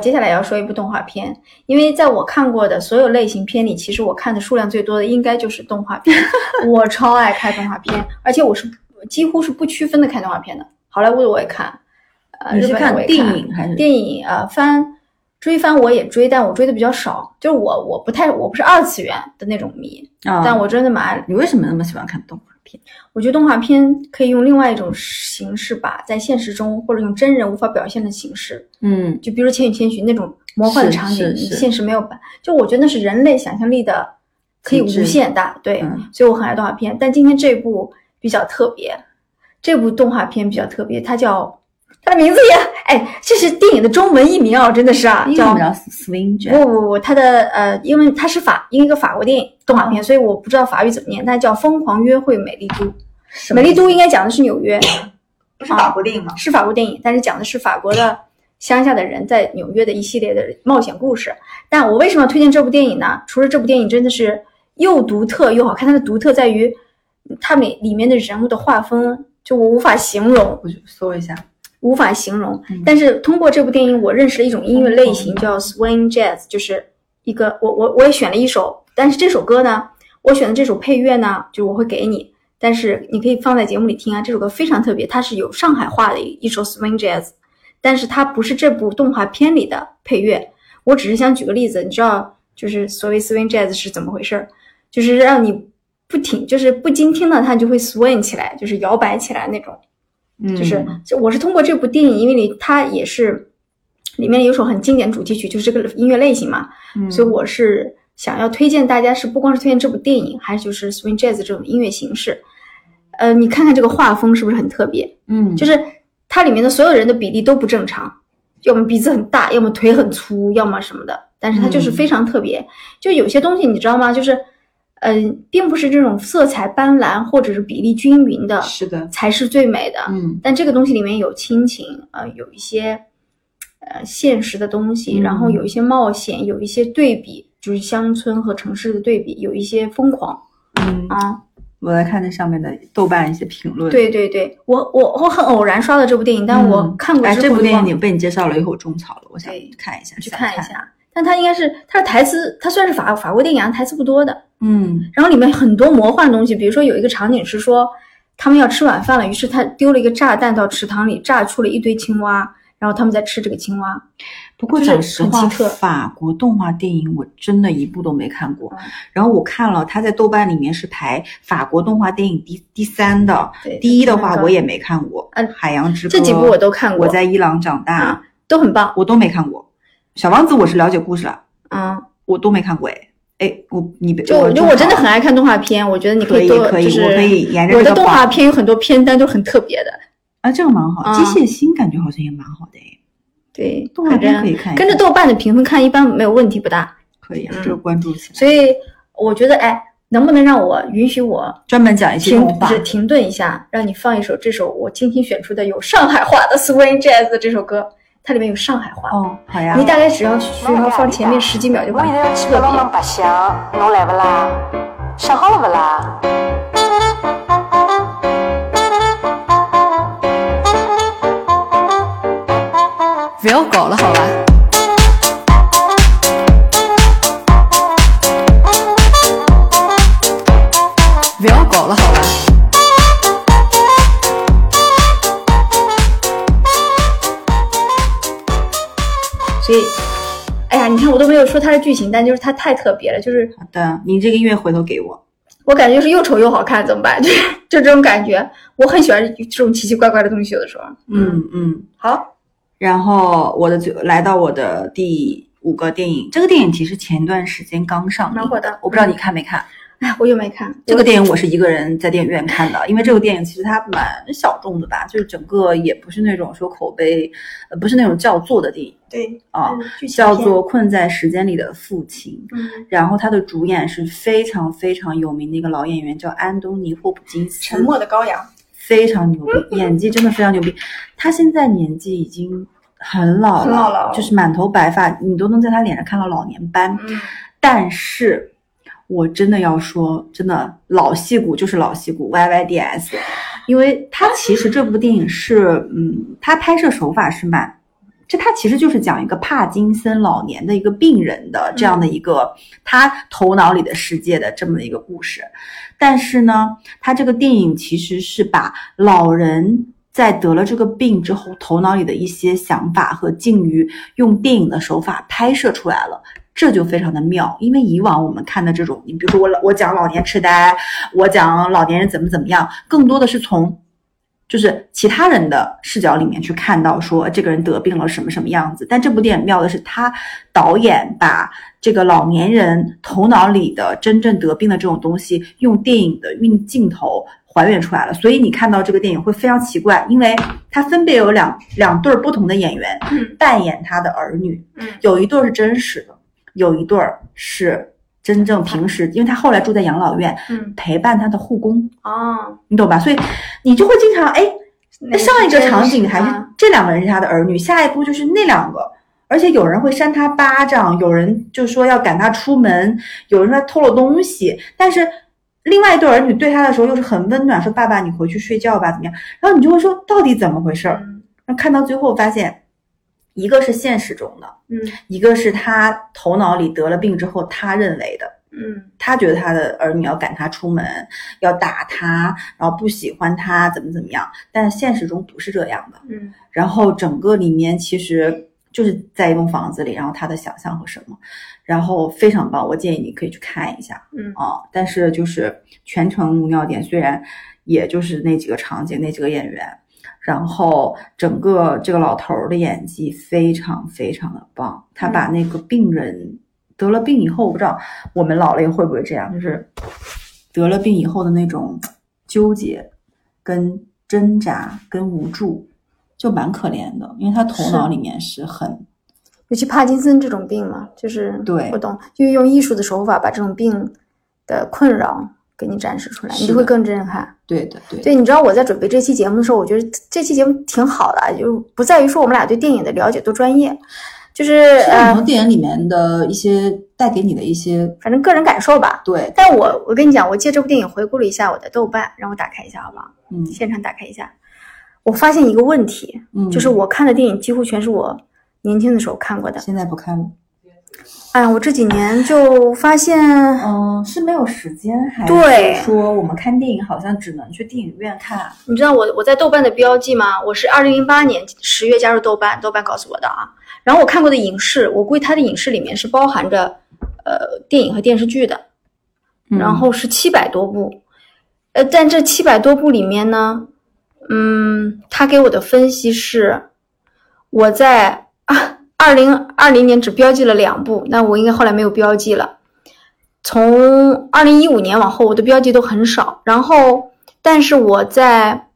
[SPEAKER 2] 接下来要说一部动画片，因为在我看过的所有类型片里，其实我看的数量最多的应该就是动画片。我超爱看动画片，而且我是几乎是不区分的看动画片的。好莱坞的我也看，呃，
[SPEAKER 1] 你是
[SPEAKER 2] 日本的我也
[SPEAKER 1] 电影还是
[SPEAKER 2] 电影？呃，番追番我也追，但我追的比较少。就是我我不太我不是二次元的那种迷，
[SPEAKER 1] 啊？
[SPEAKER 2] 但我真的蛮爱
[SPEAKER 1] 你为什么那么喜欢看动画片？
[SPEAKER 2] 我觉得动画片可以用另外一种形式吧在现实中或者用真人无法表现的形式，
[SPEAKER 1] 嗯，
[SPEAKER 2] 就比如《千与千寻》那种魔幻的场景，现实没有办。就我觉得那是人类想象力的可以无限大，对，
[SPEAKER 1] 嗯
[SPEAKER 2] 所以我很爱动画片。但今天这部比较特别，这部动画片比较特别，它叫它的名字也哎，这是电影的中文译名哦，真的是啊，叫
[SPEAKER 1] Swing
[SPEAKER 2] 不不不，它的呃，因为它是法，因为一个法国电影动画片，所以我不知道法语怎么念，它叫《疯狂约会美丽都》。美丽都应该讲的是纽约，
[SPEAKER 1] 不是法国电影吗？
[SPEAKER 2] 是法国电影，但是讲的是法国的乡下的人在纽约的一系列的冒险故事。但我为什么要推荐这部电影呢？除了这部电影真的是又独特又好看，它的独特在于它里里面的人物的画风，就我无法形容。
[SPEAKER 1] 我去搜一下。
[SPEAKER 2] 无法形容
[SPEAKER 1] 嗯。
[SPEAKER 2] 但是通过这部电影，我认识了一种音乐类型，叫 swing jazz，就是一个我我我也选了一首，但是这首歌呢，我选的这首配乐呢，就我会给你，但是你可以放在节目里听啊。这首歌非常特别，它是有上海话的一一首 swing jazz，但是它不是这部动画片里的配乐。我只是想举个例子，你知道，就是所谓 swing jazz 是怎么回事儿？就是让你不停，就是不经听到它，就会 swing 起来，就是摇摆起来那种。
[SPEAKER 1] 嗯，
[SPEAKER 2] 就是就我是通过这部电影，因为里它也是里面有首很经典主题曲，就是这个音乐类型嘛，
[SPEAKER 1] 嗯
[SPEAKER 2] 所以我是想要推荐大家是不光是推荐这部电影，还是就是 swing jazz 这种音乐形式。呃，你看看这个画风是不是很特别？
[SPEAKER 1] 嗯，
[SPEAKER 2] 就是它里面的所有人的比例都不正常，要么鼻子很大，要么腿很粗，要么什么的，但是它就是
[SPEAKER 1] 嗯
[SPEAKER 2] 非常特别。就有些东西你知道吗？就是嗯、并不是这种色彩斑斓或者是比例均匀的
[SPEAKER 1] 是的，
[SPEAKER 2] 才是最美的。
[SPEAKER 1] 嗯
[SPEAKER 2] 但这个东西里面有亲情，呃，有一些呃现实的东西，
[SPEAKER 1] 嗯
[SPEAKER 2] 然后有一些冒险，有一些对比，就是乡村和城市的对比，有一些疯狂
[SPEAKER 1] 嗯，
[SPEAKER 2] 啊。
[SPEAKER 1] 我来看那上面的豆瓣一些评论。，
[SPEAKER 2] 对对对，我我我很偶然刷到这部电影，但我看过
[SPEAKER 1] 哎，
[SPEAKER 2] 之后
[SPEAKER 1] 这部电影你被你介绍了以后，我种草了，我想
[SPEAKER 2] 对
[SPEAKER 1] 看一下，
[SPEAKER 2] 去看一下。但它应该是它的台词，它虽然是法法国电影，啊，台词不多的，
[SPEAKER 1] 嗯
[SPEAKER 2] 然后里面很多魔幻的东西，比如说有一个场景是说他们要吃晚饭了，于是他丢了一个炸弹到池塘里，炸出了一堆青蛙，然后他们在吃这个青蛙。
[SPEAKER 1] 不过
[SPEAKER 2] 就是
[SPEAKER 1] 讲实话，法国动画电影我真的一部都没看过。
[SPEAKER 2] 嗯
[SPEAKER 1] 然后我看了，它在豆瓣里面是排法国动画电影第第三的，
[SPEAKER 2] 对
[SPEAKER 1] 第一的话我也没看过。
[SPEAKER 2] 嗯
[SPEAKER 1] 海洋之歌
[SPEAKER 2] 这几部我都看过
[SPEAKER 1] 我在伊朗长大，
[SPEAKER 2] 啊，都很棒。
[SPEAKER 1] 我都没看过。小王子我是了解故事了，
[SPEAKER 2] 嗯，
[SPEAKER 1] 我都没看过哎。哎，我你
[SPEAKER 2] 就就
[SPEAKER 1] 正
[SPEAKER 2] 我真的很爱看动画片，我觉得你
[SPEAKER 1] 可以
[SPEAKER 2] 多，
[SPEAKER 1] 可以
[SPEAKER 2] 就是
[SPEAKER 1] 我可以沿着
[SPEAKER 2] 我的动画片有很多片单都很特别的。
[SPEAKER 1] 啊，这个蛮好。
[SPEAKER 2] 嗯
[SPEAKER 1] 机械心感觉好像也蛮好的哎，
[SPEAKER 2] 对，
[SPEAKER 1] 动画片可以看
[SPEAKER 2] 跟着豆瓣的评分看，一般没有问题不大。
[SPEAKER 1] 可以啊，
[SPEAKER 2] 嗯
[SPEAKER 1] 这个关注起来。
[SPEAKER 2] 所以我觉得，哎，能不能让我允许我
[SPEAKER 1] 专门讲一些
[SPEAKER 2] 停
[SPEAKER 1] 动画
[SPEAKER 2] 停顿一下，让你放一首这首我精心选出的有上海话的 swing jazz 的这首歌，它里面有上海话，
[SPEAKER 1] 哦，好呀
[SPEAKER 2] 你。大概只要需要放前面十几秒就把
[SPEAKER 5] 我现在要去到
[SPEAKER 2] 特别。
[SPEAKER 5] 老白相，侬来不啦？想好了不啦？
[SPEAKER 6] 不要搞了，好吧？
[SPEAKER 2] 所以，哎呀，你看我都没有说它的剧情，但就是它太特别了，就是
[SPEAKER 1] 好的，你这个音乐回头给我。
[SPEAKER 2] 我感觉就是又丑又好看，怎么办？就是就这种感觉，我很喜欢这种奇奇怪怪的东西，有的时候。
[SPEAKER 1] 嗯嗯。
[SPEAKER 2] 好，
[SPEAKER 1] 然后我的最来到我的第五个电影，这个电影其实前段时间刚上映
[SPEAKER 2] 蛮火的
[SPEAKER 1] 我不知道你看没看。
[SPEAKER 2] 哎，我又没看
[SPEAKER 1] 这个电影我是一个人在电影院看的，因为这个电影其实它蛮小众的吧，就是整个也不是那种说口碑，呃，不是那种叫座的电影
[SPEAKER 2] 对
[SPEAKER 1] 啊，
[SPEAKER 2] 嗯
[SPEAKER 1] 叫做《困在时间里的父亲》。
[SPEAKER 2] 嗯
[SPEAKER 1] 然后他的主演是非常非常有名的一个老演员，叫安东尼·霍普金斯。
[SPEAKER 2] 沉默的羔羊。
[SPEAKER 1] 非常牛逼，演技真的非常牛逼。他现在年纪已经很老了，
[SPEAKER 2] 很老了
[SPEAKER 1] 就是满头白发，你都能在他脸上看到老年斑。
[SPEAKER 2] 嗯
[SPEAKER 1] 但是，我真的要说，真的老戏骨就是老戏骨，YYDS，因为他其实这部电影是，嗯，他拍摄手法是蛮。这他其实就是讲一个帕金森老年的一个病人的这样的一个、他头脑里的世界的这么一个故事，但是呢，他这个电影其实是把老人在得了这个病之后头脑里的一些想法和境遇，用电影的手法拍摄出来了。这就非常的妙，因为以往我们看的这种，你比如说我我讲老年痴呆，我讲老年人怎么怎么样，更多的是从就是其他人的视角里面去看到说这个人得病了什么什么样子。但这部电影妙的是，他导演把这个老年人头脑里的真正得病的这种东西，用电影的运镜头还原出来了。所以你看到这个电影会非常奇怪，因为他分别有两两对儿不同的演员
[SPEAKER 2] 嗯
[SPEAKER 1] 扮演他的儿女，
[SPEAKER 2] 嗯
[SPEAKER 1] 有一对儿是真实的，有一对儿是真正平时，因为他后来住在养老院，
[SPEAKER 2] 嗯
[SPEAKER 1] 陪伴他的护工。
[SPEAKER 2] 哦，
[SPEAKER 1] 你懂吧？所以你就会经常哎，上一个场景还是
[SPEAKER 2] 啊
[SPEAKER 1] 这两个人是他的儿女，下一步就是那两个，而且有人会扇他巴掌，有人就说要赶他出门，有人说他偷了东西，但是另外一对儿女对他的时候又是很温暖，说爸爸你回去睡觉吧，怎么样？然后你就会说到底怎么回事儿？
[SPEAKER 2] 嗯
[SPEAKER 1] 然后看到最后发现，一个是现实中的，
[SPEAKER 2] 嗯
[SPEAKER 1] 一个是他头脑里得了病之后他认为的。
[SPEAKER 2] 嗯
[SPEAKER 1] 他觉得他的儿女要赶他出门，要打他，然后不喜欢他，怎么怎么样？但现实中不是这样的。
[SPEAKER 2] 嗯
[SPEAKER 1] 然后整个里面其实就是在一栋房子里，然后他的想象和什么，然后非常棒，我建议你可以去看一下
[SPEAKER 2] 嗯
[SPEAKER 1] 啊。但是就是全程无尿点，虽然也就是那几个场景，那几个演员，然后整个这个老头儿的演技非常非常的棒，他把那个病人得了病以后，我不知道我们老了也会不会这样，就是得了病以后的那种纠结、跟挣扎、跟无助，就蛮可怜的，因为他头脑里面是很
[SPEAKER 2] 尤其帕金森这种病嘛，就是
[SPEAKER 1] 对
[SPEAKER 2] 我懂，就用艺术的手法把这种病的困扰给你展示出来，你就会更震撼。
[SPEAKER 1] 对的，对的
[SPEAKER 2] 对，你知道我在准备这期节目的时候，我觉得这期节目挺好的，就是不在于说我们俩对电影的了解多专业，就是
[SPEAKER 1] 是很多
[SPEAKER 2] 呃，
[SPEAKER 1] 电影里面的一些带给你的一些
[SPEAKER 2] 反正个人感受吧。
[SPEAKER 1] 对，
[SPEAKER 2] 但我我跟你讲，我借这部电影回顾了一下我的豆瓣，让我打开一下好不好？
[SPEAKER 1] 嗯
[SPEAKER 2] 现场打开一下，我发现一个问题，
[SPEAKER 1] 嗯，
[SPEAKER 2] 就是我看的电影几乎全是我年轻的时候看过的。
[SPEAKER 1] 现在不看了，
[SPEAKER 2] 哎呀，我这几年就发现，
[SPEAKER 1] 嗯，是没有时间，还
[SPEAKER 2] 对
[SPEAKER 1] 是说我们看电影好像只能去电影院看？
[SPEAKER 2] 你知道我我在豆瓣的标记吗？我是二零零八年十月加入豆瓣，豆瓣告诉我的啊。然后我看过的影视，我估计它的影视里面是包含着呃电影和电视剧的，
[SPEAKER 1] 嗯
[SPEAKER 2] 然后是七百多部。呃，但这七百多部里面呢，嗯，他给我的分析是，我在啊二零二零年只标记了两部，那我应该后来没有标记了。从二零一五年往后，我的标记都很少。然后，但是我在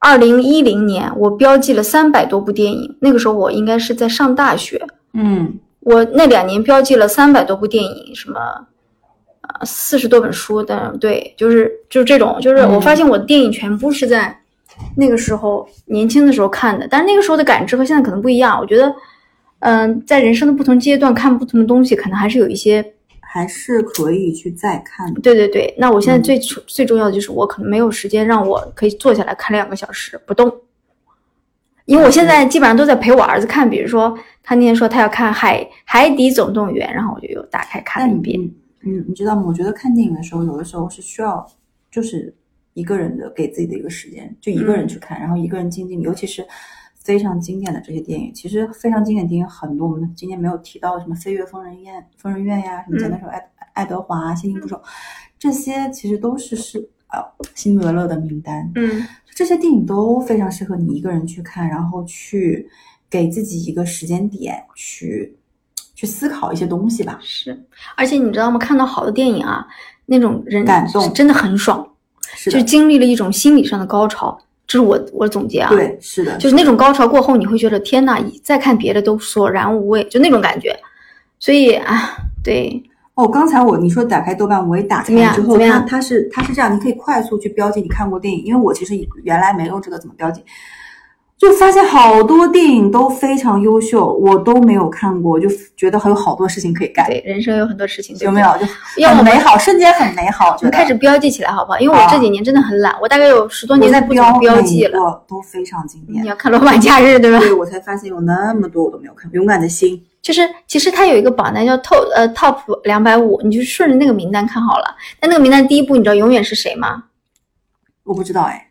[SPEAKER 2] 二零一零年，我标记了三百多部电影。那个时候我应该是在上大学，
[SPEAKER 1] 嗯
[SPEAKER 2] 我那两年标记了三百多部电影，什么呃四十多本书的，对，就是就是这种，就是我发现我的电影全部是在那个时候年轻的时候看的，但是那个时候的感知和现在可能不一样。我觉得，嗯、在人生的不同阶段看不同的东西，可能还是有一些
[SPEAKER 1] 还是可以去再看的。
[SPEAKER 2] 对对对，那我现在最、最重要的就是我可能没有时间让我可以坐下来看两个小时不动，因为我现在基本上都在陪我儿子看，比如说他那天说他要看海海底总动员，然后我就又打开看了一遍。
[SPEAKER 1] 嗯，你知道吗？我觉得看电影的时候，有的时候是需要就是一个人的给自己的一个时间，就一个人去看，然后一个人静静，尤其是非常经典的这些电影，其实非常经典的电影很多，我们今天没有提到的什么《飞越疯人院》《疯人院》呀，什么前段时候爱爱德华啊、心灵捕手，这些其实都是是呃辛德勒的名单，
[SPEAKER 2] 嗯，
[SPEAKER 1] 这些电影都非常适合你一个人去看，然后去给自己一个时间点去去思考一些东西吧。
[SPEAKER 2] 是，而且你知道吗？看到好的电影啊，那种人
[SPEAKER 1] 感动
[SPEAKER 2] 真的很爽，
[SPEAKER 1] 是的，
[SPEAKER 2] 就经历了一种心理上的高潮。这是我我总结啊，，
[SPEAKER 1] 对，是的，
[SPEAKER 2] 就是那种高潮过后，你会觉得天呐，再看别的都索然无味，就那种感觉。所以啊，对，
[SPEAKER 1] 哦，刚才我你说打开豆瓣，我也打开之后，它它是它是这样，你可以快速去标记你看过电影，因为我其实原来没有这个怎么标记，就发现好多电影都非常优秀，我都没有看过，就觉得还有好多事情可以干，
[SPEAKER 2] 对，人生有很多事情，对
[SPEAKER 1] 有没？有？就很美好，瞬间很美好。
[SPEAKER 2] 我们开始标记起来好不好？因为我
[SPEAKER 1] 啊
[SPEAKER 2] 这几年真的很懒，我大概有十多年在不怎么标记了。
[SPEAKER 1] 个都非常经典
[SPEAKER 2] 你。要看《罗马假日》对吧？
[SPEAKER 1] 对，我才发现有那么多我都没有看，《勇敢的心》
[SPEAKER 2] 就是其实它有一个榜单叫 top 呃 top 两百五，你就顺着那个名单看好了。但那个名单第一部你知道永远是谁吗？
[SPEAKER 1] 我不知道哎，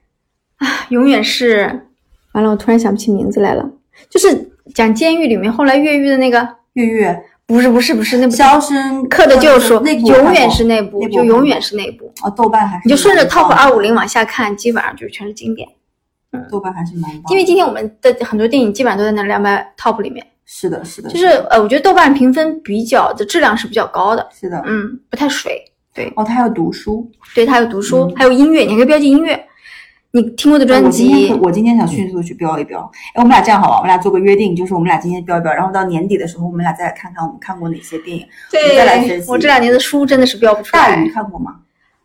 [SPEAKER 2] 永远是，完了，我突然想不起名字来了。就是讲监狱里面后来越狱的那个，
[SPEAKER 1] 越狱。
[SPEAKER 2] 不是不是不是那部
[SPEAKER 1] 肖申
[SPEAKER 2] 克的救赎，永远是那部，就永远是那部。
[SPEAKER 1] 啊，豆瓣还是
[SPEAKER 2] 你就顺着 top
[SPEAKER 1] 的。
[SPEAKER 2] 二五零往下看，基本上就是全是经典。
[SPEAKER 1] 豆瓣还是蛮
[SPEAKER 2] 因为今天我们的很多电影基本上都在那两百 top 里面，
[SPEAKER 1] 是的，是的，
[SPEAKER 2] 就是呃，我觉得豆瓣评分比较的质量是比较高的，
[SPEAKER 1] 是的，
[SPEAKER 2] 嗯，不太水。对。
[SPEAKER 1] 哦，他还有读书。
[SPEAKER 2] 对，它有读书，
[SPEAKER 1] 嗯。
[SPEAKER 2] 还有音乐，你还可以标记音乐。你听过的专辑
[SPEAKER 1] 天，我今天想迅速地去标一标。哎，我们俩这样好吧？我们俩做个约定，就是我们俩今天标一标，然后到年底的时候，我们俩再来看看我们看过哪些电影。我们再来分析
[SPEAKER 2] 我这两年的书真的是标不出来
[SPEAKER 1] 大鱼。看过吗？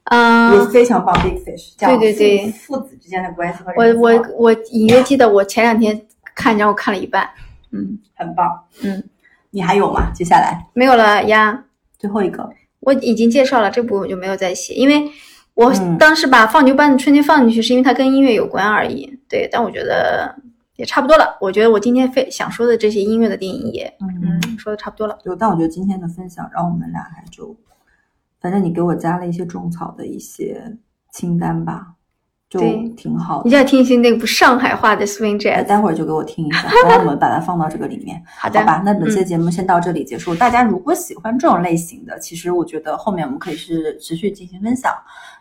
[SPEAKER 2] 嗯、
[SPEAKER 1] 也非常棒，Big Fish，讲
[SPEAKER 2] 对对对
[SPEAKER 1] 父父子之间的关系和
[SPEAKER 2] 我
[SPEAKER 1] 人际交流
[SPEAKER 2] 我我隐约记得我前两天看，然后看了一半，嗯，
[SPEAKER 1] 很棒，
[SPEAKER 2] 嗯，
[SPEAKER 1] 你还有吗？接下来
[SPEAKER 2] 没有了呀。
[SPEAKER 1] 最后一个，
[SPEAKER 2] 我已经介绍了这部，我就没有再写，因为我
[SPEAKER 1] 嗯
[SPEAKER 2] 当时把放牛班的春天放进去，是因为它跟音乐有关而已。对，但我觉得也差不多了。我觉得我今天非想说的这些音乐的电影也，
[SPEAKER 1] 嗯
[SPEAKER 2] 嗯，说的差不多了。
[SPEAKER 1] 就但我觉得今天的分享让我们俩还就，反正你给我加了一些种草的一些清单吧，就挺好的。
[SPEAKER 2] 你现在听一听那部上海话的 swing
[SPEAKER 1] 哎
[SPEAKER 2] jazz。
[SPEAKER 1] 待会儿就给我听一下，然后我们把它放到这个里面。
[SPEAKER 2] 好的，
[SPEAKER 1] 好吧，那本期
[SPEAKER 2] 嗯
[SPEAKER 1] 节目先到这里结束。大家如果喜欢这种类型的，其实我觉得后面我们可以是持续进行分享，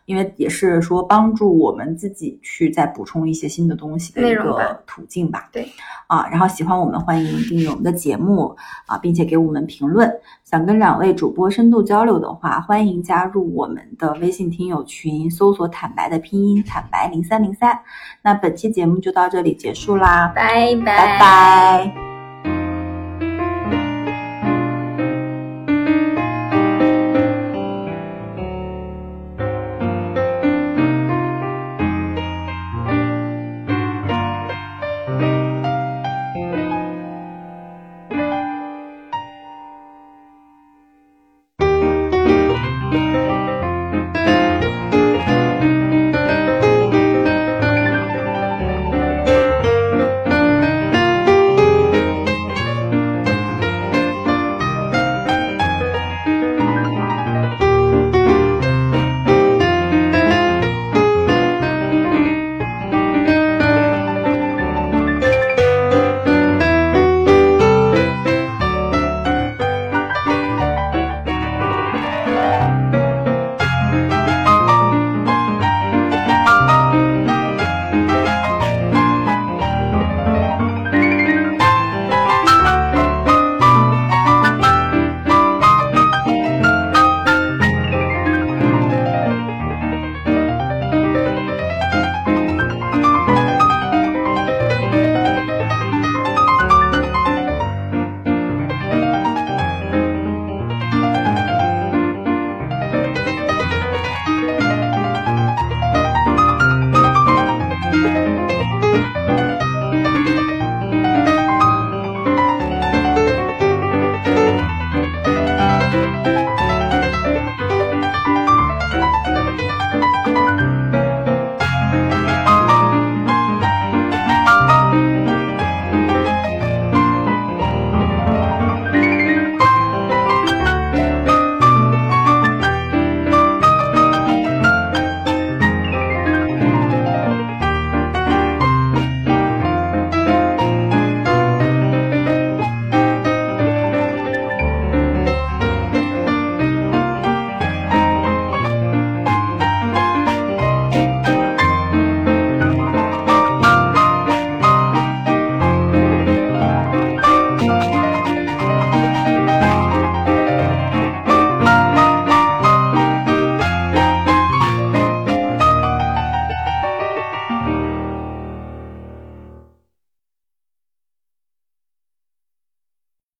[SPEAKER 1] 因为也是说帮助我们自己去再补充一些新的东西的一个途径吧。
[SPEAKER 2] 对，
[SPEAKER 1] 啊，然后喜欢我们欢迎订阅我们的节目啊，并且给我们评论。想跟两位主播深度交流的话，欢迎加入我们的微信听友群，搜索“坦白”的拼音“坦白零三零三”。那本期节目就到这里结束啦，
[SPEAKER 2] 拜
[SPEAKER 1] 拜拜